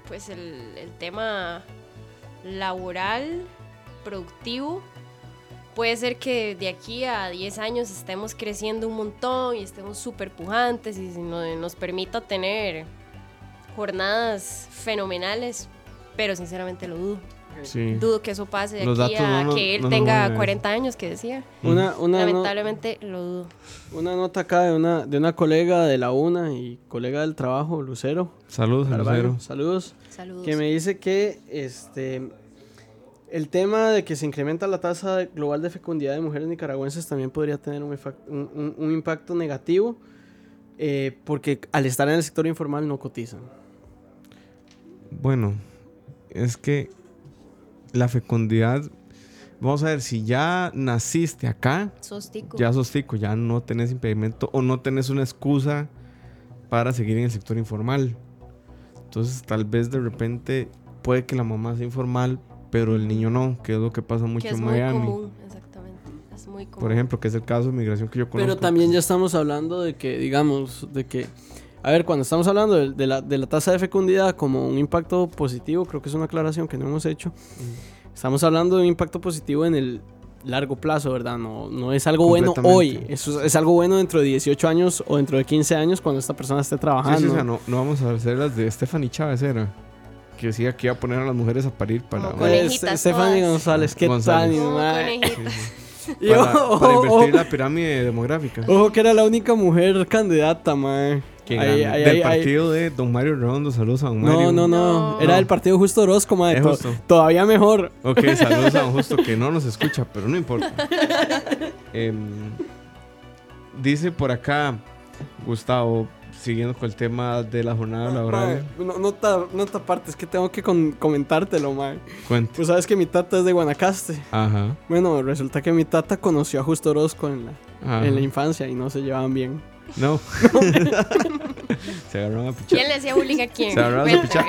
pues el, tema laboral, productivo. Puede ser que de aquí a 10 años estemos creciendo un montón y estemos súper pujantes y no- nos permita tener jornadas fenomenales, pero sinceramente lo dudo. Sí. Dudo que eso pase de Los aquí datos a no nos- que él no nos tenga mueven a eso. 40 años, que decía. Una, una, no- Lamentablemente lo dudo. una nota acá de una, de una colega de la UNA y colega del trabajo, Lucero. Saludos, Carvalho, Lucero. Saludos. Saludos. Que me dice que este el tema de que se incrementa la tasa de- global de fecundidad de mujeres nicaragüenses también podría tener un, efac- un- un- un impacto negativo eh, porque al estar en el sector informal no cotizan. Bueno, es que la fecundidad. Vamos a ver, si ya naciste acá, Sos tico. ya sos tico, ya no tenés impedimento o no tenés una excusa para seguir en el sector informal. Entonces, tal vez de repente puede que la mamá sea informal, pero el niño no, que es lo que pasa mucho que es en muy Miami. común, exactamente. Es muy común. Por ejemplo, que es el caso de migración que yo conozco. Pero también ya estamos hablando de que, digamos, de que, a ver, cuando estamos hablando de, de la, de la tasa de fecundidad como un impacto positivo, creo que es una aclaración que no hemos hecho. Estamos hablando de un impacto positivo en el largo plazo, ¿verdad? No, no es algo bueno hoy, eso es, es algo bueno dentro de 18 años o dentro de 15 años cuando esta persona esté Sí, trabajando. sí, o sea, no, no vamos a hacer las de Stephanie Chávez, era. Que decía que iba a poner a las mujeres a parir para. Como conejitas Stephanie todas. González, qué González. tal, para, ojo, para invertir la pirámide demográfica. ojo que era la única mujer candidata, mae. Qué Del partido de Don Mario Redondo. Saludos a Don Mario. No, no, no, No. Era del partido Justo Orozco. Es To- justo. Todavía mejor. Ok, saludos a Don Justo que no nos escucha, pero no importa. Em, dice por acá Gustavo, siguiendo con el tema de la jornada laboral. Mae, no, nota, nota aparte, es que tengo que con- comentártelo, mae. Cuente. Pues sabes que mi tata es de Guanacaste. Ajá. Bueno, resulta que mi tata conoció a Justo Orozco en la, ajá. en la infancia y no se llevaban bien. No. Se agarraron a pichar. ¿Quién le hacía bullying a quién? Se agarraron a pichar.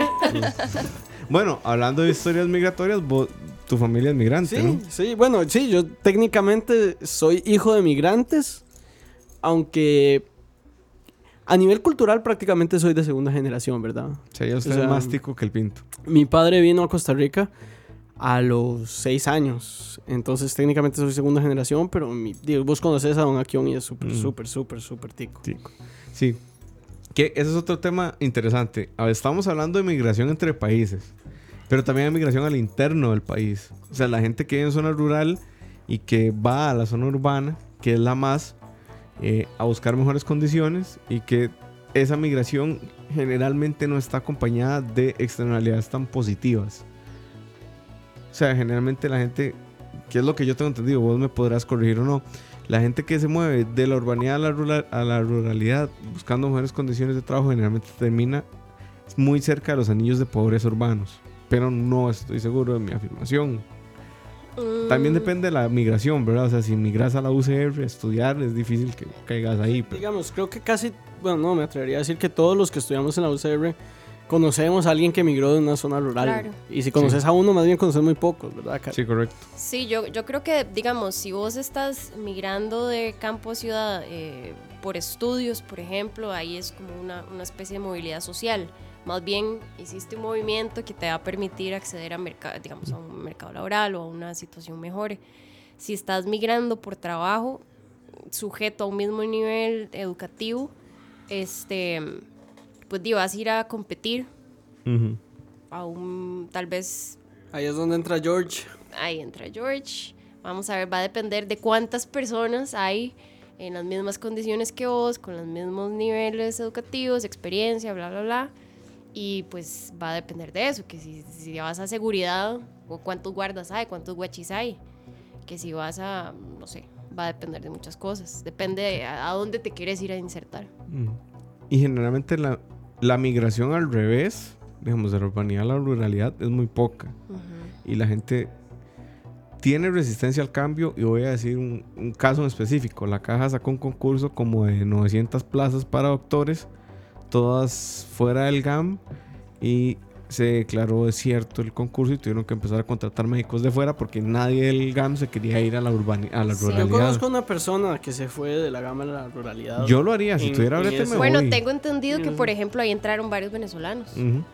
Bueno, hablando de historias migratorias, vos- tu familia es migrante, Sí, ¿no? sí, bueno, sí, yo técnicamente soy hijo de migrantes, aunque a nivel cultural prácticamente soy de segunda generación, ¿verdad? O sea, ya usted O sea, más tico que el pinto. Mi padre vino a Costa Rica a los seis años, entonces técnicamente soy segunda generación, pero mi- digo, vos conoces a Don Akion y es súper, Mm. súper, súper, súper tico. Tico. Sí. Que ese es otro tema interesante. A ver, estamos hablando de migración entre países, pero también hay migración al interno del país. O sea, la gente que vive en zona rural y que va a la zona urbana, que es la más, eh, a buscar mejores condiciones y que esa migración generalmente no está acompañada de externalidades tan positivas. O sea, generalmente la gente, que es lo que yo tengo entendido, vos me podrás corregir o no, la gente que se mueve de la urbanidad a la, rural- a la ruralidad buscando mejores condiciones de trabajo generalmente termina muy cerca de los anillos de pobreza urbanos. Pero no estoy seguro de mi afirmación. También Mm, depende de la migración, ¿verdad? O sea, si migras a la UCR a estudiar, es difícil que caigas ahí. pero- Digamos, creo que casi, bueno, no, me atrevería a decir que todos los que estudiamos en la UCR conocemos a alguien que emigró de una zona rural. Claro. Y si conoces a uno, más bien conoces muy pocos, ¿verdad? Car- Sí, correcto. Sí, yo, yo creo que, digamos, si vos estás migrando de campo a ciudad eh, por estudios, por ejemplo, ahí es como una, una especie de movilidad social. Más bien hiciste un movimiento que te va a permitir acceder a, mercado, digamos, a un mercado laboral o a una situación mejor. Si estás migrando por trabajo, sujeto a un mismo nivel educativo, este, pues di, vas a ir a competir Ujú. a un, tal vez Ahí es donde entra George. ahí entra George. Vamos a ver, va a depender de cuántas personas hay en las mismas condiciones que vos, con los mismos niveles educativos, experiencia, bla, bla, bla. Y pues va a depender de eso, que si, si vas a seguridad, o cuántos guardas hay, cuántos guachis hay. Que si vas a, no sé, va a depender de muchas cosas. Depende de a, a dónde te quieres ir a insertar. Y generalmente la, la migración al revés, digamos, de la urbanidad a la ruralidad, es muy poca. Y la gente tiene resistencia al cambio. Y voy a decir un, un caso en específico. La caja sacó un concurso como de 900 plazas para doctores, todas fuera del GAM. Y se declaró desierto el concurso y tuvieron que empezar a contratar médicos de fuera porque nadie del GAM se quería ir a la, urbani- a la Sí. Yo ruralidad. conozco una persona que se fue de la gama a la ruralidad. Yo lo haría, si En- tuviera brete me Bueno, voy. tengo entendido que, Mm. por ejemplo, ahí entraron varios venezolanos.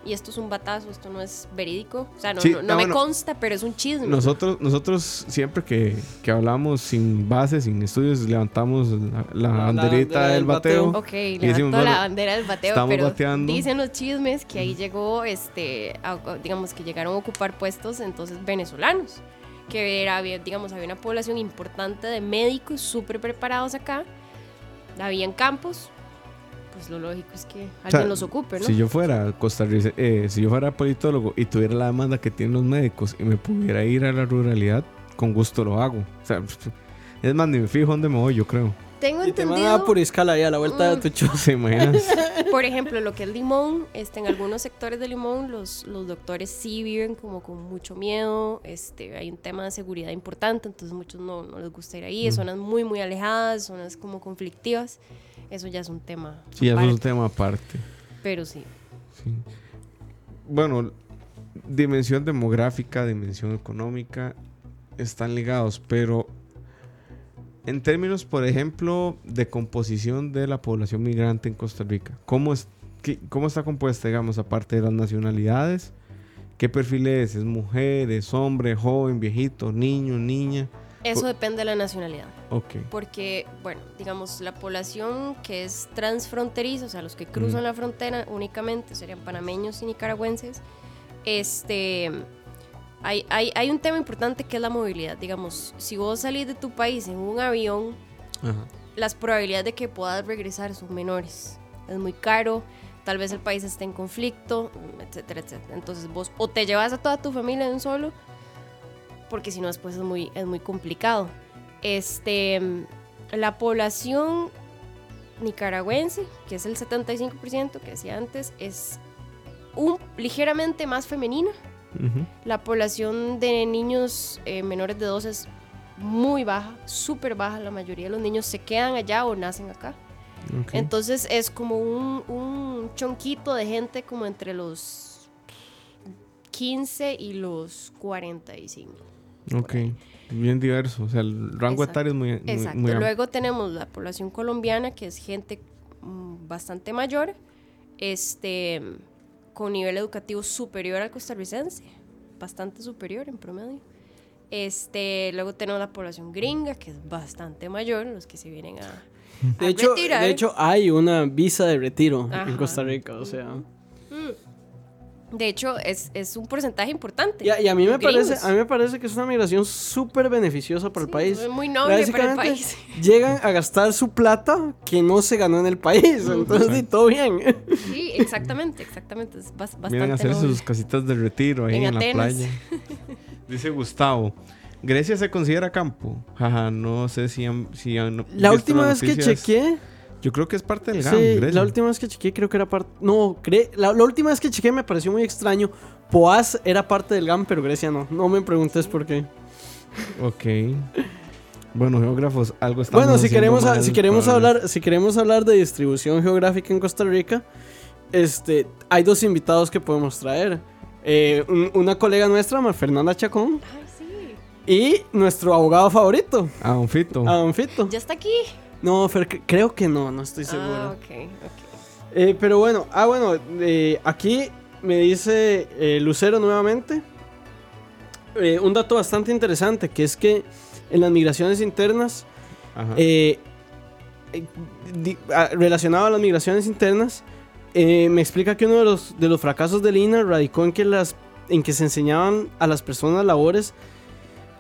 Y esto es un batazo, esto no es verídico. O sea, no, Sí, no, no me bueno. consta, pero es un chisme. Nosotros, nosotros siempre que, que hablamos sin base, sin estudios, levantamos la, la La banderita del bateo. bateo. Ok, decimos, levantó bueno, la bandera del bateo, estamos pero bateando. dicen los chismes que ahí llegó, este, a- a- digamos que llegaron a ocupar puestos entonces venezolanos, que era, digamos, había una población importante de médicos súper preparados acá, habían campos, pues lo lógico es que alguien sea, los ocupe, ¿no? Si yo fuera costarricense, eh, si yo fuera politólogo y tuviera la demanda que tienen los médicos y me pudiera ir a la ruralidad, con gusto lo hago. O sea, es más, ni me fijo dónde me voy, yo creo. Tengo Y te van a entendido, Puriscal ahí a la vuelta de Mm. tu choza. ¿Se imaginas? por ejemplo, lo que es Limón, este, en algunos sectores de Limón los, los doctores sí viven como con mucho miedo, este, hay un tema de seguridad importante, entonces muchos no, no les gusta ir ahí, Mm. zonas muy, muy alejadas, zonas como conflictivas, eso ya es un tema Sí, eso es un aparte, tema aparte. pero sí. Sí. Bueno, dimensión demográfica, dimensión económica están ligados, pero en términos, por ejemplo, de composición de la población migrante en Costa Rica, ¿cómo, es, qué- cómo está compuesta, digamos, aparte de las nacionalidades? ¿Qué perfil es? ¿Es mujer, es hombre, joven, viejito, niño, niña? Eso depende de la nacionalidad. Ok. Porque, bueno, digamos, la población que es transfronteriza, o sea, los que cruzan Mm. la frontera únicamente serían panameños y nicaragüenses, este, hay, hay, hay un tema importante que es la movilidad. Digamos, si vos salís de tu país en un avión, Ajá. las probabilidades de que puedas regresar son menores. Es muy caro, tal vez el país esté en conflicto, etcétera, etcétera. Entonces vos o te llevas a toda tu familia de un solo, porque si no después es muy, es muy complicado. Este, la población nicaragüense, que es el 75% que decía antes, es un, ligeramente más femenina. Ujú. La población de niños eh, menores de 12 es muy baja, súper baja. La mayoría de los niños se quedan allá o nacen acá. Ok. Entonces es como un, un chonquito de gente como entre los 15 y los 45. Ok. Bien diverso. O sea, el rango etario es muy, muy, Exacto. muy amplio. Luego tenemos la población colombiana, que es gente mm, bastante mayor, este, con nivel educativo superior al costarricense, bastante superior en promedio. Este, luego tenemos la población gringa, que es bastante mayor, los que se vienen a, De hecho, retirar. de hecho, hay una visa de retiro en. Costa Rica, o sea. De hecho, es, es un porcentaje importante. Y a, y a mí me Gringos. parece, a mí me parece que es una migración súper beneficiosa para el país. es muy noble para el país. Llegan a gastar su plata que no se ganó en el país. Entonces, todo bien. Sí, exactamente, exactamente. Es bas- bastante Vienen a hacer noble. sus casitas de retiro ahí En en, la playa. Dice Gustavo. Grecia se considera campo. Jaja, no sé si han, si han La última vez que chequeé, Yo creo que es parte del GAM, sí, Grecia. la última vez que chequeé creo que era parte, no, cre- la, la última vez que chequeé me pareció muy extraño. Poaz era parte del GAM, pero Grecia no. No me preguntes por qué. Ok. Bueno, geógrafos, algo estamos Bueno, si queremos, mal, si queremos probable. hablar, si queremos hablar de distribución geográfica en Costa Rica, este, hay dos invitados que podemos traer. Eh, un- una colega nuestra, Mar Fernanda Chacón, Ay, sí. y nuestro abogado favorito, Ah, un fito. Adon Fito. Ya está aquí. No, Fer, creo que no, no estoy seguro. Ah, ok, ok. Eh, pero bueno, ah, bueno, eh, aquí me dice eh, Lucero nuevamente eh, un dato bastante interesante, que es que en las migraciones internas, Ajá. eh, eh, di- ah, relacionado a las migraciones internas, eh, me explica que uno de los, de los fracasos del INA radicó en que, las, en que se enseñaban a las personas labores,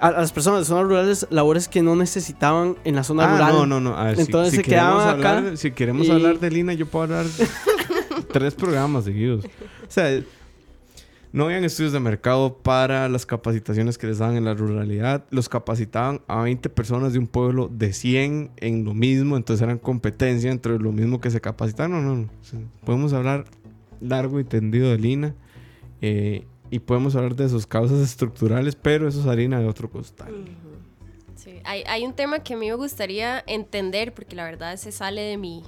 a, las personas de zonas rurales, labores que no necesitaban en la zona Ah, rural. no, no, no. A ver, si- Entonces si, se queremos quedaban acá si queremos y- hablar de Lina, yo puedo hablar tres programas seguidos. O sea, no habían estudios de mercado para las capacitaciones que les daban en la ruralidad. Los capacitaban a 20 personas de un pueblo de 100 en lo mismo. Entonces eran competencia entre lo mismo que se capacitaban. No, no, no. O sea, podemos hablar largo y tendido de Lina. eh, y podemos hablar de sus causas estructurales, pero eso es harina de otro costal. Sí, hay, hay un tema que a mí me gustaría entender, porque la verdad se sale de mi,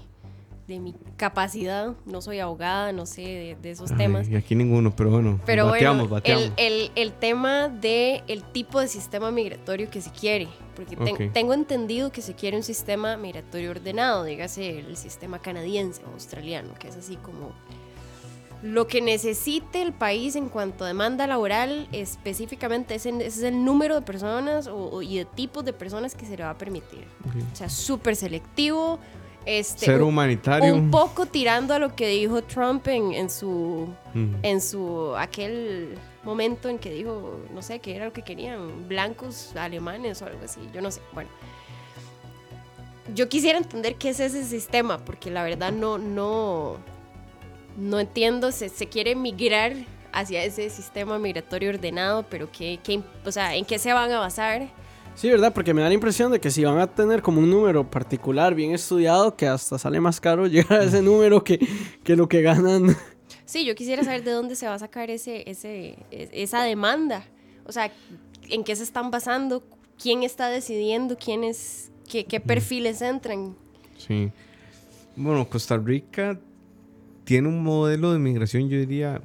de mi capacidad. No soy abogada, no sé de, de esos Ay, temas. y aquí ninguno, pero bueno. Pero bateamos, bueno, bateamos. El, el, el tema de el tipo de sistema migratorio que se quiere. Porque ten- tengo entendido que se quiere un sistema migratorio ordenado, dígase el sistema canadiense o australiano, que es así como lo que necesite el país en cuanto a demanda laboral, específicamente ese, ese es el número de personas o, o- y de tipos de personas que se le va a permitir. O sea, súper selectivo. Este, Ser humanitario. un poco tirando a lo que dijo Trump en, en su Mm. en su aquel momento en que dijo, no sé, qué era lo que querían, blancos alemanes o algo así, yo no sé. Bueno, yo quisiera entender qué es ese sistema, porque la verdad no, no, no entiendo, se, se quiere migrar hacia ese sistema migratorio ordenado, pero qué, qué, o sea, ¿en qué se van a basar? Sí, ¿verdad? Porque me da la impresión de que si van a tener como un número particular bien estudiado, que hasta sale más caro llegar a ese número que, que lo que ganan. Sí, yo quisiera saber de dónde se va a sacar ese, ese, es- esa demanda. O sea, en qué se están basando, quién está decidiendo, quiénes, qué, qué perfiles entran. Sí. Bueno, Costa Rica tiene un modelo de migración, yo diría,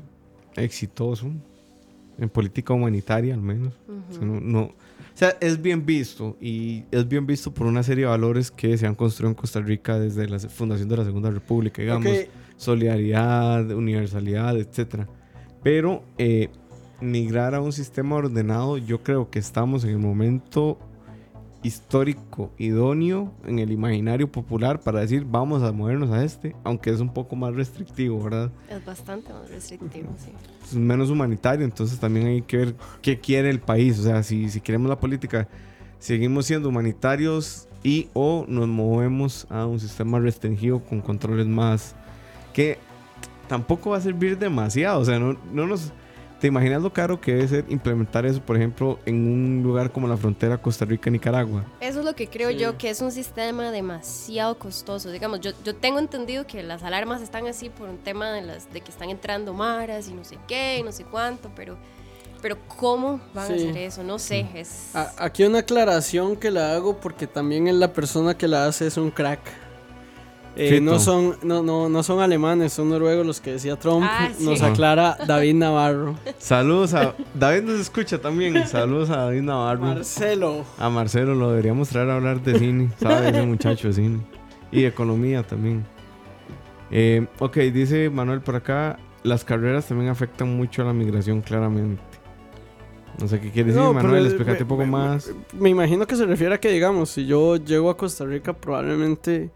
exitoso. En política humanitaria, al menos. O sea, no, no- o sea, es bien visto. Y es bien visto por una serie de valores que se han construido en Costa Rica desde la fundación de la Segunda República, digamos. Solidaridad, universalidad, etcétera. Pero eh, migrar a un sistema ordenado, yo creo que estamos en el momento histórico idóneo en el imaginario popular para decir vamos a movernos a este, aunque es un poco más restrictivo, ¿verdad? Es bastante más restrictivo, sí. Es menos humanitario, entonces también hay que ver qué quiere el país, o sea, si, si queremos la política, seguimos siendo humanitarios y o nos movemos a un sistema restringido con controles más que tampoco va a servir demasiado, o sea, no, no nos... ¿Te imaginas lo caro que debe ser implementar eso, por ejemplo, en un lugar como la frontera Costa Rica-Nicaragua? Eso es lo que creo Sí. yo, que es un sistema demasiado costoso. Digamos, yo, yo tengo entendido que las alarmas están así por un tema de, las, de que están entrando maras y no sé qué y no sé cuánto, pero, pero ¿cómo van a hacer eso? No sé, es... A- aquí una aclaración que la hago porque también es la persona que la hace es un crack. Eh, no, son, no, no, no son alemanes, son noruegos los que decía Trump. Ah, sí. Nos aclara David Navarro. Saludos a... David nos escucha también, saludos a David Navarro. Marcelo. A Marcelo lo deberíamos traer a hablar de cine, ¿sabe? Ese muchacho de cine. Y de economía también. Eh, ok, dice Manuel por acá, las carreras también afectan mucho a la migración, claramente. No sé qué quiere decir, No, Manuel, explícate me- un poco me- más. Me imagino que se refiere a que, digamos, si yo llego a Costa Rica, probablemente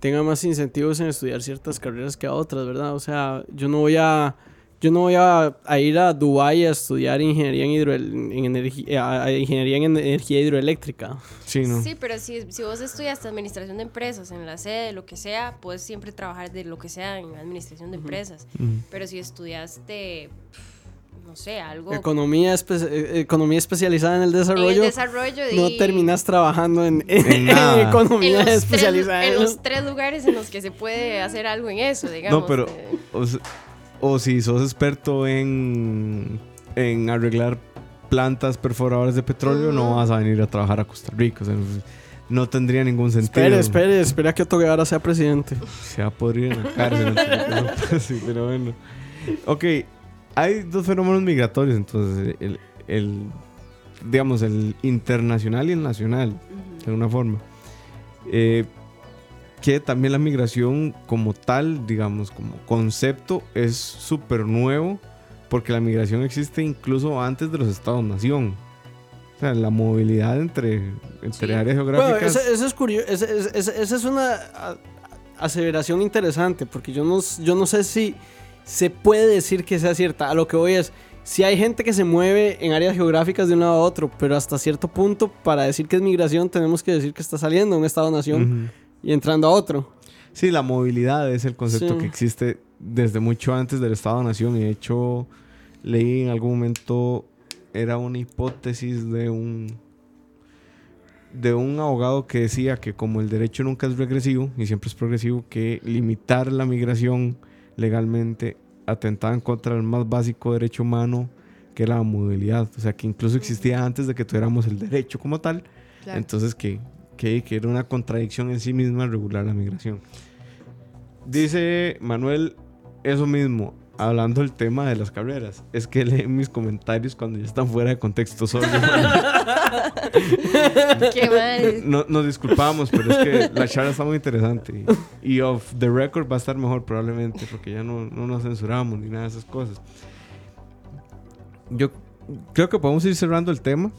tenga más incentivos en estudiar ciertas carreras que a otras, ¿verdad? O sea, yo no voy a. Yo no voy a, a ir a Dubái a estudiar ingeniería en, hidro, en energi- a- a ingeniería en energía hidroeléctrica. Sí, ¿no? Sí, pero si, si vos estudiaste administración de empresas en la sede, lo que sea, puedes siempre trabajar de lo que sea en administración de empresas. Pero si estudiaste, no sé, algo... Economía, espe- eh, economía especializada en el en el desarrollo. desarrollo no terminas trabajando en, en- En nada. en economía en tres, especializada en en los tres lugares en los que se puede hacer algo en eso, digamos. No, pero... eh, O, si sos experto en, en arreglar plantas perforadoras de petróleo, no vas a venir a trabajar a Costa Rica. o sea, no tendría ningún sentido. Espere, espere, espera que Otto Guevara sea presidente. Se va a podrir en la cárcel. sí, pero bueno. Ok, hay dos fenómenos migratorios, entonces, el, el- digamos, el internacional y el nacional, de alguna forma. Eh, que también la migración como tal, digamos, como concepto, es súper nuevo, porque la migración existe incluso antes de los estados-nación. O sea, la movilidad entre, entre Sí. áreas Bueno, geográficas. esa, esa es curioso, esa, esa- esa es una aseveración interesante, porque yo no, yo no sé si se puede decir que sea cierta. A lo que voy es, si hay gente que se mueve en áreas geográficas de un lado a otro, pero hasta cierto punto, para decir que es migración, tenemos que decir que está saliendo de un estado-nación y entrando a otro. Sí, la movilidad es el concepto Sí. que existe desde mucho antes del Estado-Nación. Y de hecho, leí en algún momento, era una hipótesis de un, de un abogado que decía que como el derecho nunca es regresivo y siempre es progresivo, que limitar la migración legalmente atentaba en contra del más básico derecho humano, que era la movilidad. O sea, que incluso existía antes de que tuviéramos el derecho como tal. Claro. Entonces que, que, que era una contradicción en sí misma regular la migración. Dice Manuel eso mismo, hablando del tema de las carreras. Es que lee mis comentarios cuando ya están fuera de contexto. Sorry. Qué mal. no, nos disculpamos, pero es que la charla está muy interesante. Y, y off the record va a estar mejor probablemente, porque ya no, no nos censuramos ni nada de esas cosas. Yo creo que podemos ir cerrando el tema.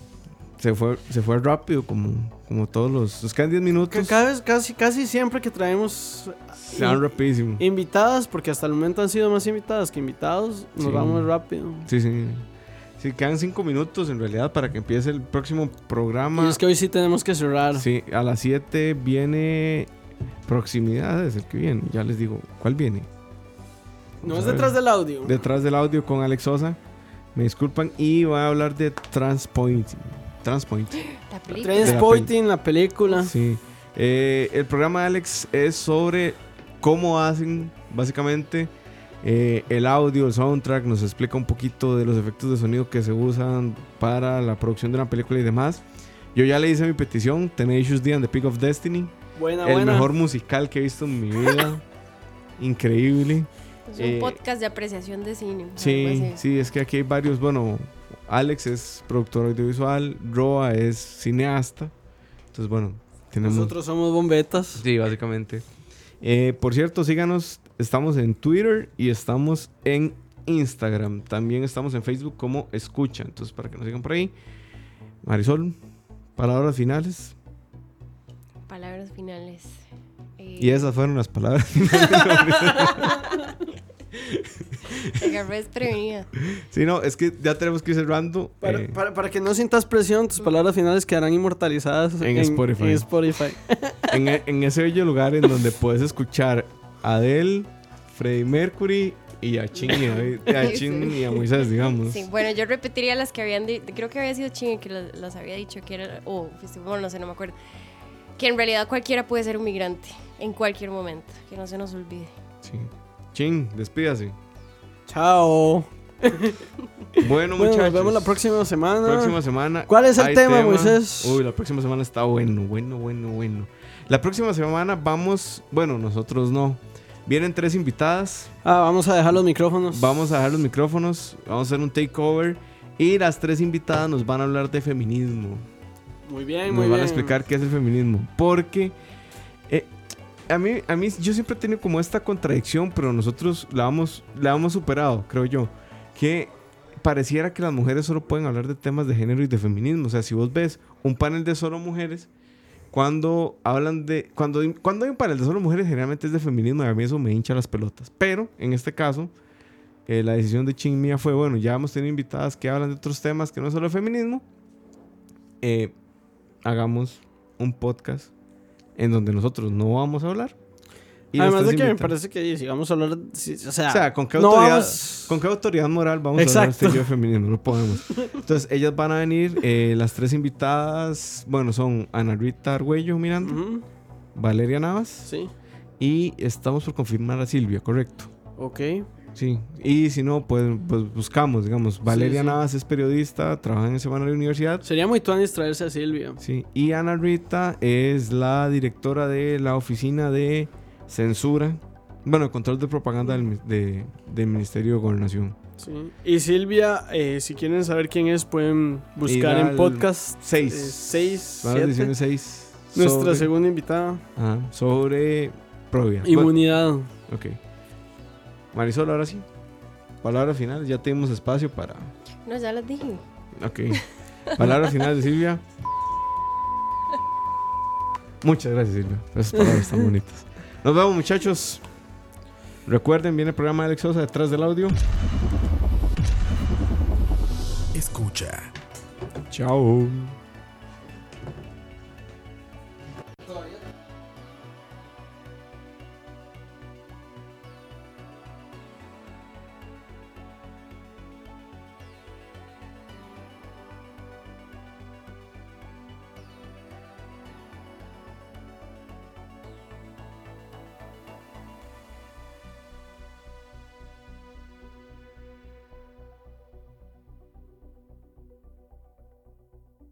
Se fue, se fue rápido, como, como todos los... Nos quedan 10 Que minutos. cada vez, casi, casi siempre que traemos Se van rapidísimo. invitadas, porque hasta el momento han sido más invitadas que invitados, nos Sí. vamos rápido. Sí, sí. Sí, quedan 5 minutos en realidad para que empiece el próximo programa. Y es que hoy sí tenemos que cerrar. Sí, a las 7 viene Proximidades, el que viene. Ya les digo, ¿cuál viene? No es detrás del audio. Detrás del audio con Alex Sosa. Me disculpan. Y voy a hablar de Transpoint. Transpoint. La película. Transporting, la película. Sí. Eh, el programa de Alex es sobre cómo hacen básicamente eh, el audio, el soundtrack. Nos explica un poquito de los efectos de sonido que se usan para la producción de una película y demás. Yo ya le hice mi petición, Tenacious D and the Peak of Destiny. Buena, el buena. mejor musical que he visto en mi vida. Increíble. Es un Eh, podcast de apreciación de cine. Sí, sí, es que aquí hay varios. Bueno, Alex es productor audiovisual, Roa es cineasta. Entonces, bueno, tenemos. Nosotros somos bombetas. Sí, básicamente. Eh, por cierto, síganos. Estamos en Twitter y estamos en Instagram. También estamos en Facebook como Escucha. Entonces, para que nos sigan por ahí. Marisol, palabras finales. Palabras finales. Eh, Y esas fueron las palabras. Te agarré sí, no, es que ya tenemos que ir cerrando. Para, eh, para- para que no sientas presión, tus palabras finales quedarán inmortalizadas En Spotify. en Spotify. en, e- en ese bello lugar en donde puedes escuchar a Adele, Freddie Mercury y a Chin y a, a Chin y a Moisés, digamos. Sí, bueno, yo repetiría las que habían dicho. Creo que había sido Chingue que las, las había dicho que era. O Festival, no sé, no me acuerdo. Que en realidad cualquiera puede ser un migrante. En cualquier momento. Que no se nos olvide. Sí. Chin, despídase. Chao. Bueno, Bueno, muchachos. nos vemos la próxima semana. Próxima semana. ¿Cuál es el hay tema, Moisés? Uy, la próxima semana está bueno, bueno, bueno, bueno. La próxima semana vamos, bueno, nosotros no. Vienen tres invitadas. Ah, vamos a dejar los micrófonos. Vamos a dejar los micrófonos. Vamos a hacer un takeover. Y las tres invitadas nos van a hablar de feminismo. Muy bien, nos muy van bien. a explicar qué es el feminismo. Porque eh, a, mí, a mí, yo siempre he tenido como esta contradicción, pero nosotros la hemos, la hemos superado, creo yo. Que pareciera que las mujeres solo pueden hablar de temas de género y de feminismo. O sea, si vos ves un panel de solo mujeres, cuando hablan de. Cuando, cuando hay un panel de solo mujeres, generalmente es de feminismo y a mí eso me hincha las pelotas. Pero en este caso. eh, la decisión de Ching Mía fue, bueno, ya hemos tenido invitadas que hablan de otros temas que no es solo feminismo. Eh, hagamos un podcast en donde nosotros no vamos a hablar. y Además de que me parece que si vamos a hablar, si- o sea, O sea, ¿con qué, no autoridad, vamos- ¿con qué autoridad moral vamos a hablar yo de feminismo? No podemos. Entonces, ellas van a venir, eh, las tres invitadas, bueno, son Ana Rita Argüello Miranda, Ujú, Valeria Navas Sí, y estamos por confirmar a Silvia, correcto. ok. Sí, y si no, pues, pues buscamos, digamos. Valeria sí. Navas es periodista, trabaja en Semana de la Universidad. Sería muy tuanis traerse a Silvia. Sí, y Ana Rita es la directora de la oficina de censura, bueno, control de propaganda del, de- del Ministerio de Gobernación. Sí. Y Silvia, eh, si quieren saber quién es, pueden buscar en podcast seis. 6, Van las ediciones 6. Nuestra sobre- segunda invitada. Ajá, sobre Provia. Inmunidad. Bueno, ok. Marisol, ahora sí. Palabras finales, ya tenemos espacio para. No, ya las dije. Ok. Palabras finales de Silvia. Muchas gracias, Silvia. por Esas palabras tan bonitas. Nos vemos, muchachos. Recuerden, viene el programa de Alex Sosa detrás del audio. Escucha. Chao.